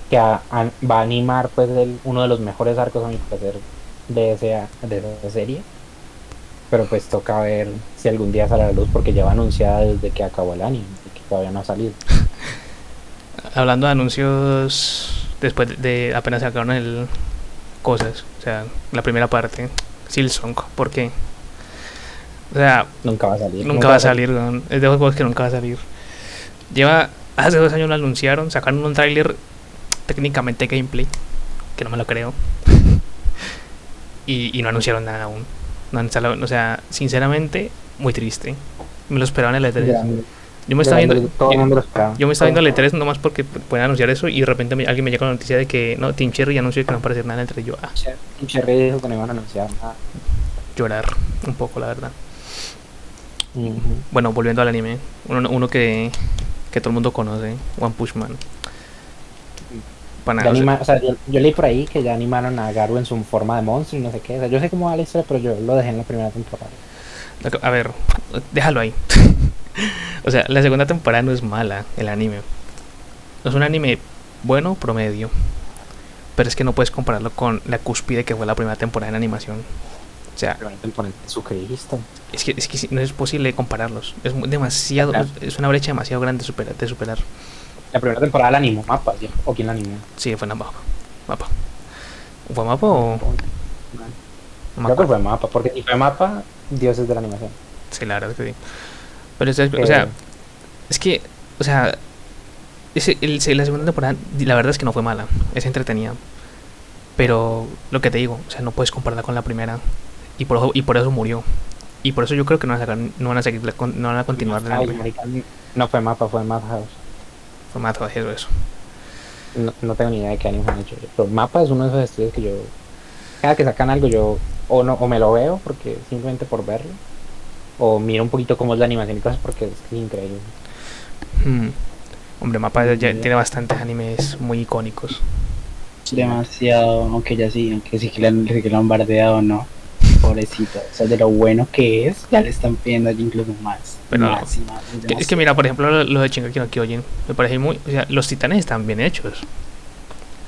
Que a- a- va a animar pues el- uno de los mejores arcos a mi parecer de, ese, de esa serie. Pero pues toca ver si algún día sale a la luz porque ya va anunciada desde que acabó el anime, y que todavía no ha salido. Hablando de anuncios, después de, apenas sacaron el. Cosas. O sea, la primera parte. Silsong. ¿Por qué? O sea, Nunca va a salir. nunca va a salir. weón. Es de esos juegos que nunca va a salir. Lleva. Hace dos años lo anunciaron. Sacaron un tráiler técnicamente gameplay. Que no me lo creo. y, y no anunciaron nada aún. No o sea, sinceramente, muy triste. Me lo esperaban en el E3. Grande. Yo me estaba viendo. Yo-. Yo me estaba viendo el E3 nomás porque pu- pueden anunciar eso y de repente me- alguien me llega con la noticia de que no, Team Cherry anunció que no va a aparecer nada en el E3. Yo, ah, Cherry dijo que no iban a anunciar nada. llorar un poco, la verdad. Bueno, volviendo al anime, uno, uno que, que todo el mundo conoce, One Punch Man. Anima- o sea, yo, yo leí por ahí que ya animaron a Garu en su forma de monstruo y no sé qué. O sea, yo sé cómo va la historia, pero yo lo dejé en la primera temporada. a ver, déjalo ahí. o sea, la segunda temporada no es mala, el anime. Es un anime bueno, promedio. Pero es que no puedes compararlo con la cúspide que fue la primera temporada en animación. O sea. Es que, es que no es posible compararlos. Es demasiado. Claro. Es una brecha demasiado grande de superar. De superar. La primera temporada la animó Mapa, ¿sí? ¿O quién la animó? Sí, fue mapa. Mapa. ¿Fue mapa o.? Creo que fue Mapa, porque si fue Mapa, dioses de la animación. Sí, la verdad es que sí. Pero, es- o sea, Eh, es que. O sea. Ese, el, la segunda temporada, la verdad es que no fue mala. Es entretenida. Pero lo que te digo, o sea, no puedes compararla con la primera. Y por, eso- y por eso murió. Y por eso yo creo que no van a, sacar, no van a, seguir, no van a continuar anime. marica, no fue Mapa, fue Madhouse. Fue más eso, eso. No, no tengo ni idea de qué animes han hecho. Pero Mapa es uno de esos estudios que yo. Cada que sacan algo, yo. O, no, o me lo veo, porque simplemente por verlo. O miro un poquito cómo es la animación y cosas, porque es, increíble. Hmm. Hombre, Mapa ya tiene bastantes animes muy icónicos. Demasiado, aunque ya sí, aunque sí que la, sí que la han bardeado, ¿no? pobrecito. O sea, de lo bueno que es, ya le están pidiendo incluso más. Pero más y más, Es que mira, por ejemplo, lo, lo de Shingeki no Kyojin, me parece muy... O sea, los titanes están bien hechos.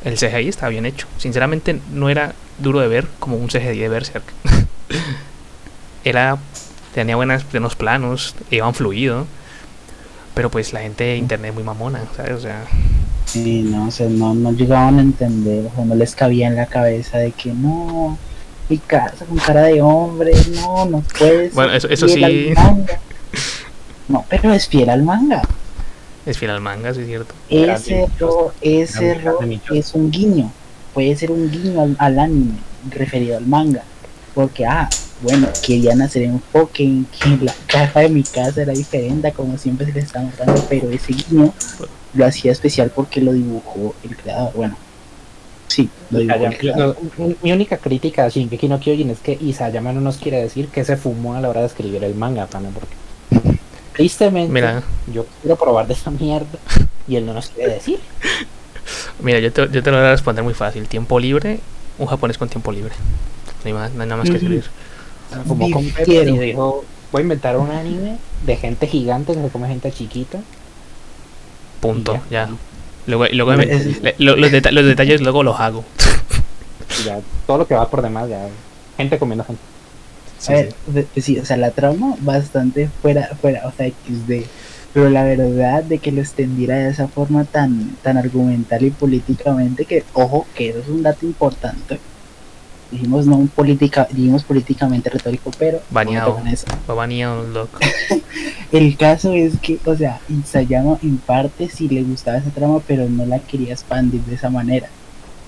El CGI está bien hecho. Sinceramente, no era duro de ver como un CGI de Berserk. era... Tenía buenas, buenos planos, iban fluido. Pero pues la gente de internet es muy mamona, ¿sabes? O sea... Sí, no, o sea, no, no llegaban a entender, o sea, no les cabía en la cabeza de que no, mi casa con cara de hombre, no, no puedes. Bueno, eso- eso sí. No, pero es fiel al manga. Es fiel al manga, sí es cierto. Ese error, ese error es un guiño. Puede ser un guiño al, al anime referido al manga. Porque, ah, bueno, querían hacer enfoque en que la caja de mi casa era diferente como siempre se le está mostrando, pero ese guiño lo hacía especial porque lo dibujó el creador. Bueno, sí, lo dibujó el Isayama- creador. no, mi- única crítica a Shingeki no Kyojin es que Isayama no nos quiere decir que se fumó a la hora de escribir el manga, pana, porque tristemente Mira, yo quiero probar de esa mierda y él no nos quiere decir. mira, yo te, yo te lo voy a responder muy fácil. Tiempo libre, un japonés con tiempo libre. No hay, más, no hay nada más que escribir. Fumó con Pepe Quiero. y dijo, voy a inventar un anime de gente gigante que se come gente chiquita. Punto, Y ya. Luego, luego me- lo- los, deta- los detalles luego los hago. Ya todo lo que va por demás, ya gente comiendo gente. Sí, a ver, sí. sí, o sea, la trama bastante fuera, fuera, o sea, XD. Pero la verdad de que lo extendiera de esa forma tan, tan argumental y políticamente que, ojo, que eso es un dato importante. Dijimos no un política, dijimos políticamente retórico, pero Baneado. con eso. Va baneado loco. El caso es que, o sea, Isayama en parte sí le gustaba esa trama, pero no la quería expandir de esa manera.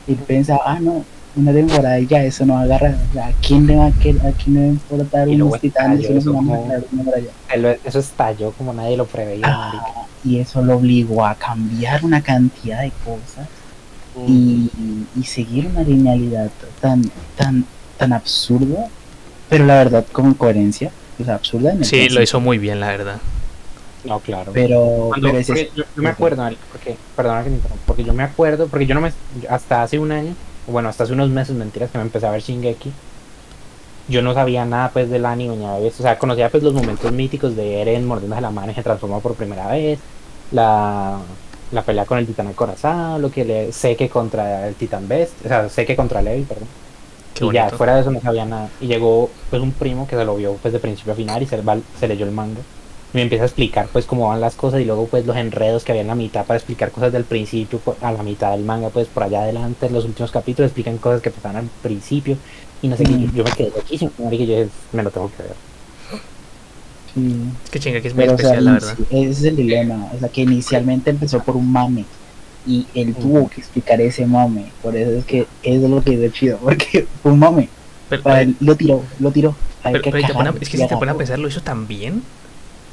Él pensaba, ah, no, una temporada y ya eso no va a agarrar. O sea, ¿a quién le va a, querer, a quién le va a importar Y unos titanes estalló y unos eso como- Eso estalló como nadie lo preveía. Ah, y eso lo obligó a cambiar una cantidad de cosas y, y seguir una linealidad tan, tan, tan absurda, pero la verdad con coherencia. O sea, absurda en el Sí, lo hizo muy bien, la verdad. No, claro. Pero, Cuando- yo, yo me acuerdo, porque, perdona que me interrumpa, porque yo me acuerdo, porque yo no me, hasta hace un año, bueno, hasta hace unos meses, mentiras, que me empecé a ver Shingeki, yo no sabía nada pues del anime, ni había visto, o sea, conocía pues los momentos míticos de Eren mordiéndose la mano y se transformó por primera vez, la, la pelea con el titán acorazado, lo que le sé que contra el titán Best, o sea, sé que contra Levi, perdón. Qué y ya, fuera de eso no sabía nada. Y llegó pues un primo que se lo vio pues de principio a final y se, va- se leyó el manga. Y me empieza a explicar pues cómo van las cosas y luego pues los enredos que había en la mitad para explicar cosas del principio por- a la mitad del manga pues por allá adelante en los últimos capítulos explican cosas que pasaban al principio y no sé qué, yo, Mm. yo me quedé loquísimo y yo dije, me lo tengo que ver Sí. Es que Shingeki es muy Pero, o sea, especial, la verdad. ese es el dilema. O sea, que inicialmente empezó por un mame. Y él tuvo que explicar ese mame. Por eso es que eso es lo que es chido. Porque fue un mame. Pero, Para pero- él, lo tiró, lo tiró. Pero- es que si te pones a pensar, lo hizo tan bien.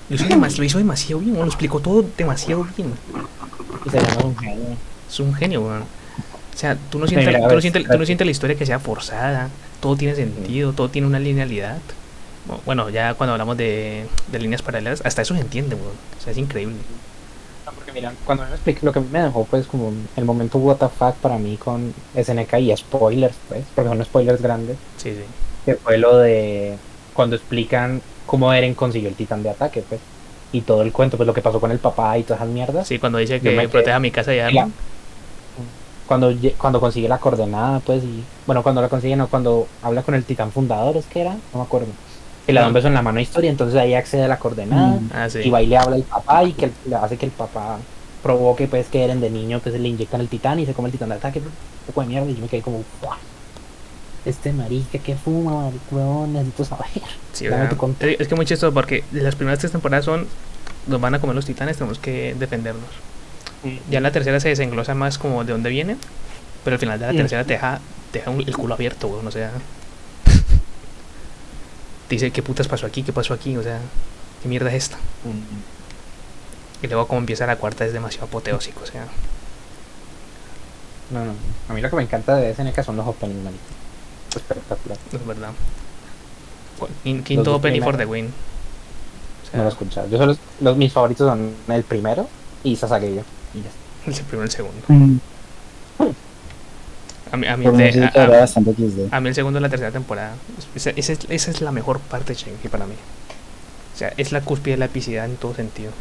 Lo hizo, demas- lo hizo demasiado bien, lo explicó todo demasiado bien. y se llama un genio Es un genio, weón. O sea, tú no sientes, tú no sientes, tú no sientes la historia que sea forzada. Todo tiene sentido, todo tiene una linealidad. Bueno, ya cuando hablamos de, de líneas paralelas, hasta eso se entiende, weón. O sea, es increíble. No, porque mira, cuando me expliqué lo que a mí me dejó pues como el momento fuck para mí con SNK y spoilers pues, porque son spoilers grandes Sí, sí. que fue lo de cuando explican cómo Eren consiguió el titán de ataque, pues, y todo el cuento, pues lo que pasó con el papá y todas esas mierdas. Sí, cuando dice que me quedé- proteja mi casa y arma. Cuando, cuando consigue la coordenada, pues, y bueno, cuando la consigue, no, cuando habla con el titán fundador, es que era, no me acuerdo. Y le da un beso en la mano a historia, entonces ahí accede a la coordenada Mm. Ah, sí. y va y le habla al papá y que el- le hace que el papá provoque pues que Eren de niño pues le inyectan el titán y se come el titán de ataque, un poco de mierda y yo me quedé como, "Buah, Este marica que fuma, marica, weón, necesito saber. Es, que muy chistoso porque las primeras tres temporadas son nos van a comer los titanes, tenemos que defendernos. Ya en la tercera se desenglosa más como de dónde vienen, pero al final de la Mm. tercera te deja, te deja un- el culo abierto, weón, o sea. Te dice, ¿qué putas pasó aquí? ¿Qué pasó aquí? O sea, ¿qué mierda es esta? Y luego como empieza la cuarta es demasiado apoteósico, o sea. No, no. A mí lo que me encanta de SNK son los openings, marica. Espectacular. Es verdad. Quinto dos opening for the win. O sea, No lo he escuchado. Yo solo, los, mis favoritos son el primero y Sasageyo. Y ya está. el primero y el segundo. Mm. A mí, a mí Por el de- un a- era a- bastante XD. a mí el segundo de la tercera temporada. Esa, esa es, esa es la mejor parte de Shingeki para mí. O sea, es la cúspide de la epicidad en todo sentido.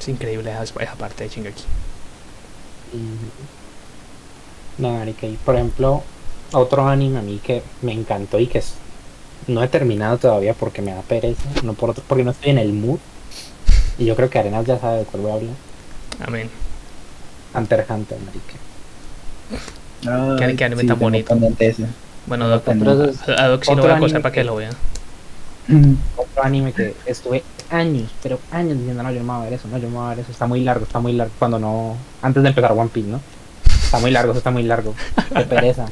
Es increíble esa, esa parte de Shingeki. Y- No, marica, y por ejemplo, otro anime a mí que me encantó y que es- no he terminado todavía porque me da pereza, no por otro, porque no estoy en el mood. Y yo creo que Arenas ya sabe de cuál voy a hablar. Amén. Hunter Hunter, marica. Ay, qué anime sí, tan bonito. Bueno, Doc, es a Doc sí lo voy a acosar para que que- lo vea. Otro anime que estuve años, pero años diciendo, no, yo no me voy a ver eso, no, yo no me voy a ver eso, está muy largo, está muy largo, cuando no, antes de empezar One Piece, ¿no? Está muy largo, eso está muy largo, qué pereza,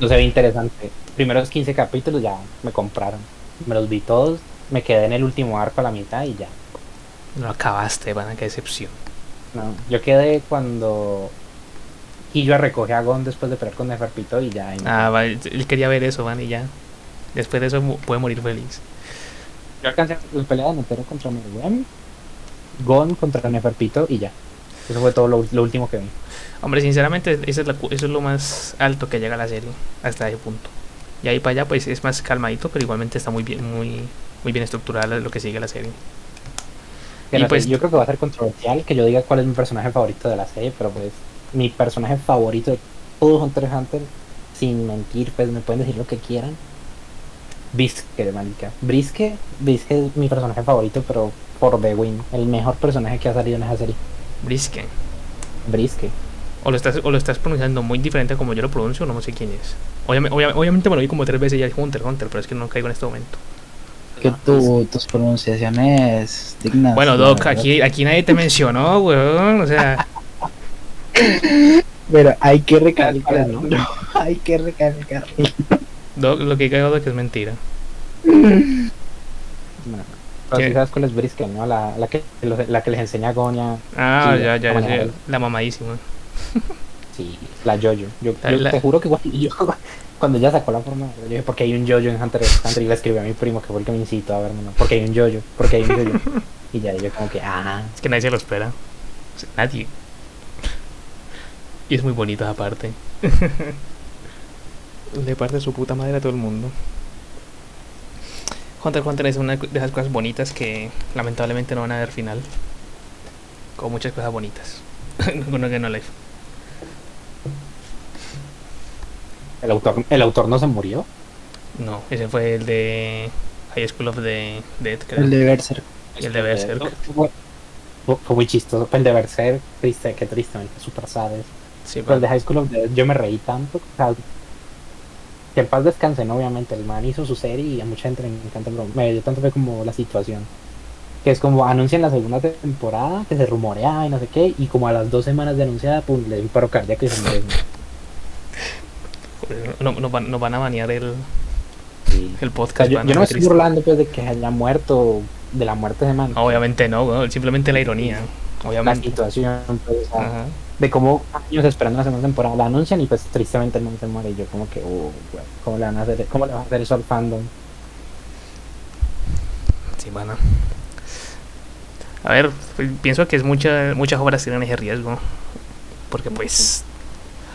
no se ve interesante. Primeros 15 capítulos ya me compraron, me los vi todos, me quedé en el último arco a la mitad y ya. No acabaste, van qué decepción. No, yo quedé cuando Killua recoge a Gon después de pelear con Neferpito y ya. Ah, va, él quería ver eso, van, y ya. Después de eso puede morir feliz. Yo alcancé la pelea de Netero contra Meruem, Gon contra Neferpito y ya. Eso fue todo lo, lo último que vi. Hombre, sinceramente, eso es, la eso es lo más alto que llega la serie, hasta ese punto. Y ahí para allá, pues es más calmadito, pero igualmente está muy bien, muy, muy bien estructurada lo que sigue la serie. Y pues- yo creo que va a ser controversial que yo diga cuál es mi personaje favorito de la serie, pero pues mi personaje favorito de todo Hunter x Hunter, sin mentir, pues me pueden decir lo que quieran. Briske de Malika. Briske, Briske es mi personaje favorito, pero por The Win, el mejor personaje que ha salido en esa serie. Brisque. Briske. O lo, estás, o lo estás pronunciando muy diferente a como yo lo pronuncio, no sé quién es. Obviamente, obviamente me lo vi como tres veces ya Hunter x Hunter, pero es que no caigo en este momento. Que tu, tus pronunciaciones dignas. Bueno, Doc, aquí, aquí nadie te mencionó, weón. O sea, Pero hay que recalcar, ¿no? ¿no? Hay que recalcar. Doc, lo que diga Doc es mentira. No. Sí sabes cuál es Briske, ¿no? La, la, que, la que les enseña a Gonya. Ah, Sí, ya, ya, ya, la- mamadísima. Sí, la Jojo. Yo, La- yo la- te juro que cuando, yo, cuando ella sacó la forma, yo dije, porque hay un Jojo en Hunter x Hunter y le escribí a mi primo que fue el que me incitó a verme, ¿no? Porque hay un Jojo, porque hay un Jojo. y ya yo como que, ah, Es que nadie se lo espera. O sea, nadie. Y es muy bonito esa parte. Le parte su puta madre a todo el mundo. Hunter x Hunter es una de esas cosas bonitas que lamentablemente no van a ver final. Como muchas cosas bonitas. Con no Life. el autor, el autor no se murió. No, ese fue el de High School of the Dead, creo. El de Berserk. Y el de Berserk. Fue, muy chistoso. El de Berserk, triste, qué triste, marica, super sad. es. Sí, Pero el de High School of the Dead, yo me reí tanto. O sea, que en paz descanse, ¿no? Obviamente, el man hizo su serie y a mucha gente le encanta, pero me dio tanto fue como la situación. Que es como anuncian la segunda temporada, que se rumoreaba y no sé qué, y como a las dos semanas de anunciada, pum, le dio un paro cardíaco y se murió. no, nos, van, a banear el, Sí. el O sea, podcast. yo, no me estoy burlando pues de que haya muerto de la muerte de man. Obviamente no, simplemente la ironía. Obviamente. situación, pues, Ajá. de cómo años esperando la segunda temporada la anuncian y pues tristemente no se muere y yo como que, oh, güey, ¿cómo le van a hacer, cómo le va a hacer eso al fandom? Sí, bueno. A ver, pues, pienso que es mucha, muchas obras tienen ese riesgo. Porque pues...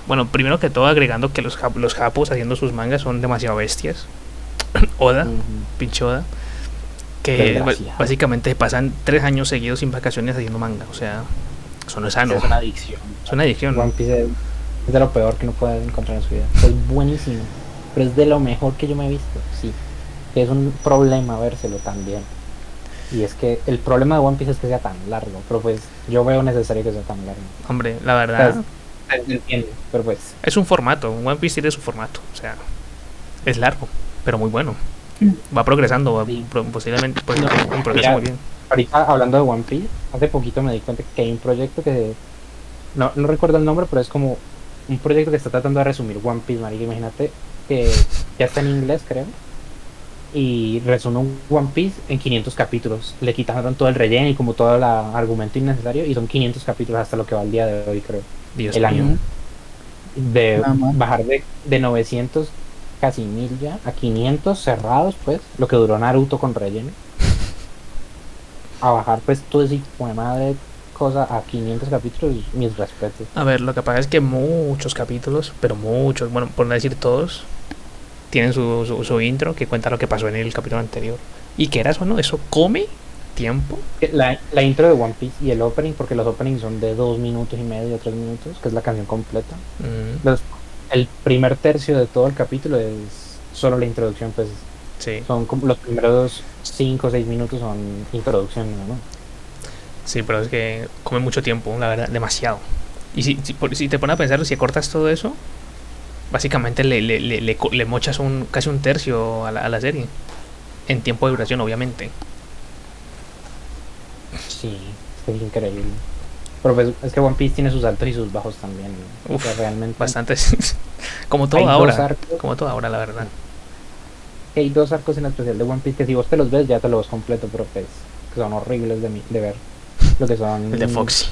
Bueno, primero que todo agregando que los, los japos haciendo sus mangas son demasiado bestias. Oda, Ujú. pinche Oda. Que básicamente pasan tres años seguidos sin vacaciones haciendo manga. O sea, eso no es sano. Es una adicción. Es una adicción. One Piece es, de lo peor que uno puede encontrar en su vida. Es buenísimo, pero es de lo mejor que yo me he visto, sí. Que es un problema vérselo también. Y es que el problema de One Piece es que sea tan largo, pero pues yo veo necesario que sea tan largo. Hombre, la verdad... Pues, se entiende, pero pues Es un formato, One Piece tiene su formato, o sea, es largo, pero muy bueno. Va progresando, va pro- posiblemente pues, No, un progreso mira, muy bien. ahorita hablando de One Piece, hace poquito me di cuenta que hay un proyecto que no, no recuerdo el nombre, pero es como un proyecto que está tratando de resumir One Piece, marica, imagínate que ya está en inglés, creo. Y resume un One Piece en 500 capítulos. Le quitaron todo el relleno y como todo el argumento innecesario y son 500 capítulos hasta lo que va el día de hoy, creo. Dios el mío. año. De bajar de, de 900 casi mil ya a 500 cerrados, pues, lo que duró Naruto con relleno. A bajar, pues, todo ese hijo de madre cosa a 500 capítulos, mis respetos. A ver, lo que pasa es que muchos capítulos, pero muchos, bueno, por no decir todos, tienen su, su, su intro que cuenta lo que pasó en el capítulo anterior. Y que era eso, ¿no? Eso come tiempo. La, la intro de One Piece y el opening, porque los openings son de dos minutos y medio, tres minutos, que es la canción completa. Mm, Los- el primer tercio de todo el capítulo es solo la introducción, pues sí, son como los primeros cinco o seis minutos son introducción, ¿no? sí, pero es que come mucho tiempo, la verdad, demasiado. Y si, si, por- si te pones a pensar, si cortas todo eso, básicamente le, le, le, le le mochas un, casi un tercio a la, a la serie. En tiempo de duración, obviamente. Sí, es increíble. Pero pues, es que One Piece tiene sus altos y sus bajos también. ¿no? Uf, realmente Bastante. como todo ahora. Como todo ahora, la verdad. hay dos arcos en especial de One Piece que si vos te los ves ya te los ves completo, pero pues que son horribles de, mi- de ver. Lo que son El de Foxy.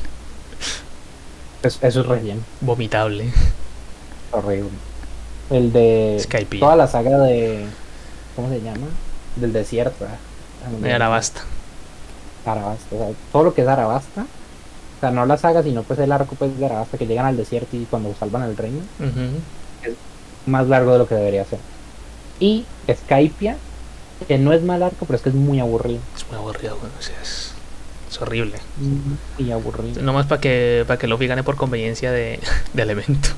es- eso es relleno, Vomitable. horrible. El de Skype. toda la saga de ¿cómo se llama? Del desierto. ah. De Arabasta. Arabasta, o sea, todo lo que es Arabasta. O sea, no la saga, sino pues el arco pues de Arabasta que llegan al desierto y cuando salvan el reino, Ujú. más largo de lo que debería ser. Y Skypia, que no es mal arco, pero es que es muy aburrido. Es muy aburrido, güey, o sea, es, es horrible. Muy aburrido. Nomás para que, para que Luffy gane por conveniencia de, de elemento.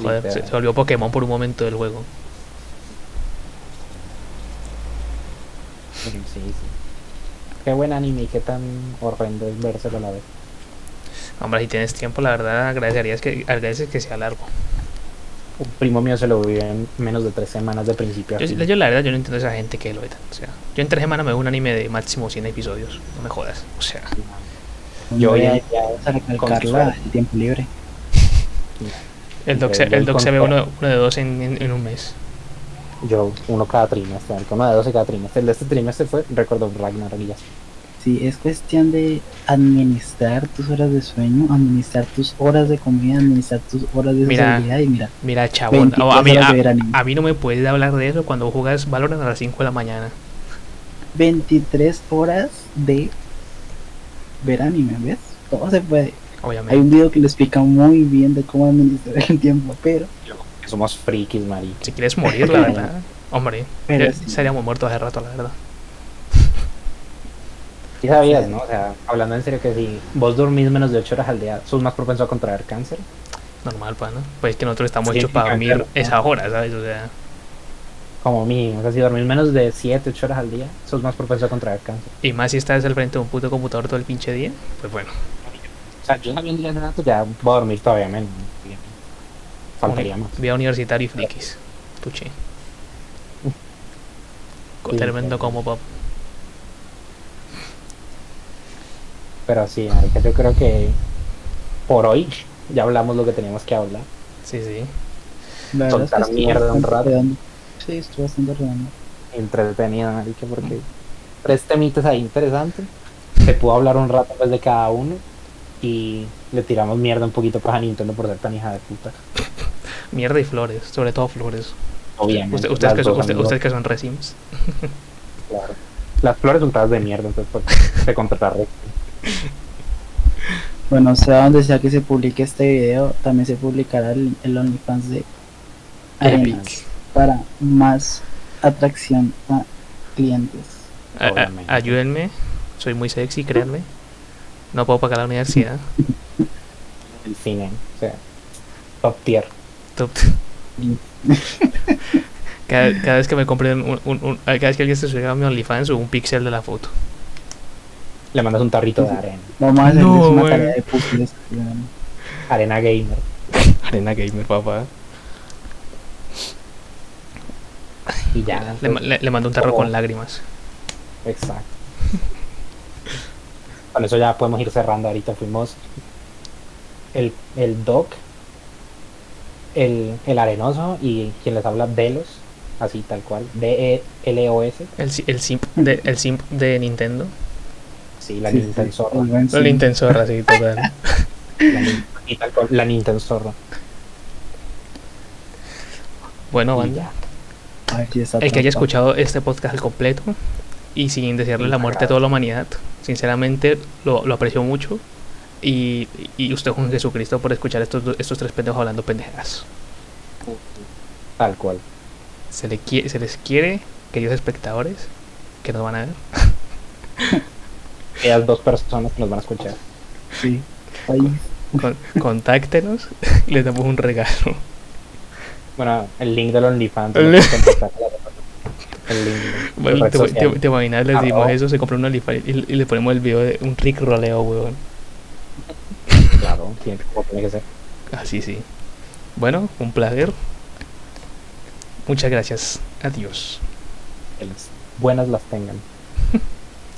Joder, se, se volvió Pokémon por un momento del juego. Sí, sí. Qué buen anime y qué tan horrendo es vérselo a la vez. Hombre, si tienes tiempo, la verdad agradecerías que, agradeces que sea largo. Un primo mío se lo vivió en menos de tres semanas de principio a Yo, fin. yo la verdad yo no entiendo a esa gente que lo ve. O sea, yo en tres semanas me veo un anime de máximo 100 episodios. No me jodas. O sea, Yo Voy a, recalcarla el tiempo libre. el doc, el doc se ve uno, uno de dos en, en- en un mes. Yo uno cada trimestre, uno de 12 cada trimestre. El de este trimestre fue Record of Ragnarok y ya. Sí, es cuestión de administrar tus horas de sueño, administrar tus horas de comida, administrar tus horas de Mira, sociabilidad y mira, Mira, chabón, 23 a, mí, a, mí no me puedes hablar de eso cuando juegas Valorant a las 5 de la mañana. 23 horas de ver anime, ¿ves? Todo se puede. Hay Obviamente. un video que le explica muy bien de cómo administrar el tiempo, pero, Que somos frikis, marica. Si quieres morir, la verdad. Hombre, pero ya sí. seríamos muertos hace rato, la verdad. Sí sabías, ¿no? O sea, hablando en serio que si vos dormís menos de 8 horas al día, sos más propenso a contraer cáncer. Normal, pa, ¿no? Pues es que nosotros estamos Sí, hechos para dormir claro. esa hora, ¿sabes? O sea, Como mínimo. O sea, si dormís menos de 7, 8 horas al día, sos más propenso a contraer cáncer. y más si estás al frente de un puto computador todo el pinche día, pues bueno. O sea, yo sabiendo ya hace rato, ya voy a dormir todavía menos. ¿no? Faltaría más. Vía universitario y frikis. Sí, Tremendo sí. como pop. Pero sí, marica, yo creo que por hoy ya hablamos lo que teníamos que hablar. Sí, sí. la verdad es que Soltar mierda un rato. redondo. Sí, estuvo bastante redondo. Entretenido, marica, porque tres temitas ahí interesantes. Se pudo hablar un rato pues, de cada uno y le tiramos mierda un poquito para Nintendo por ser tan hija de puta. Mierda y flores, sobre todo flores. Obviamente. Usted- ustedes, que son, usted- amigos, ustedes que son resims. claro. Las flores son todas de mierda, entonces pues, se. Bueno, sea donde sea que se publique este video, también se publicará el, el OnlyFans de Epic. para más atracción a clientes. A- a- Obviamente. ayúdenme. Soy muy sexy, créanme. No puedo pagar la universidad. El cine, o sea, top tier. Top. Cada, cada vez que me compren un, un- un- cada vez que alguien se sube a mi OnlyFans un pixel de la foto. Le mandas un tarrito de arena. Vamos a hacerles No, una tarea de puzzles. Arena gamer. Arena gamer, papá. Y ya. Le, le- le mando un tarro Como- con lágrimas. Exacto. Con eso ya podemos ir cerrando. Ahorita fuimos el, el Doc, el, el Arenoso y quien les habla Delos, así tal cual. D-E-L-O-S. El, el, simp de, el simp de Nintendo. Sí, la Sí, Nintendo sí, Zorra. sí. Nintendo zorra, sí, total. La, Nin- y tal cual, la Nintendo Zorra. Bueno, banda. El que haya escuchado este podcast al completo y sin desearle la muerte a toda la humanidad, Sinceramente lo, lo aprecio mucho. Y, y usted con Jesucristo por escuchar estos, estos tres pendejos hablando pendejadas. Tal cual. Se, le se les quiere, queridos espectadores, que nos van a ver. Aquellas dos personas que nos van a escuchar. Sí. País. Con- contáctenos y les damos un regalo. Bueno, el link del OnlyFans. Bueno, te, social. te- te imaginas, dimos Arroba. eso, se compra un OnlyFans y, y le ponemos el video de un Rick roleo, weón. Claro, siempre como tiene que ser. Así sí. Bueno, un placer. Muchas gracias. Adiós. Buenas las tengan.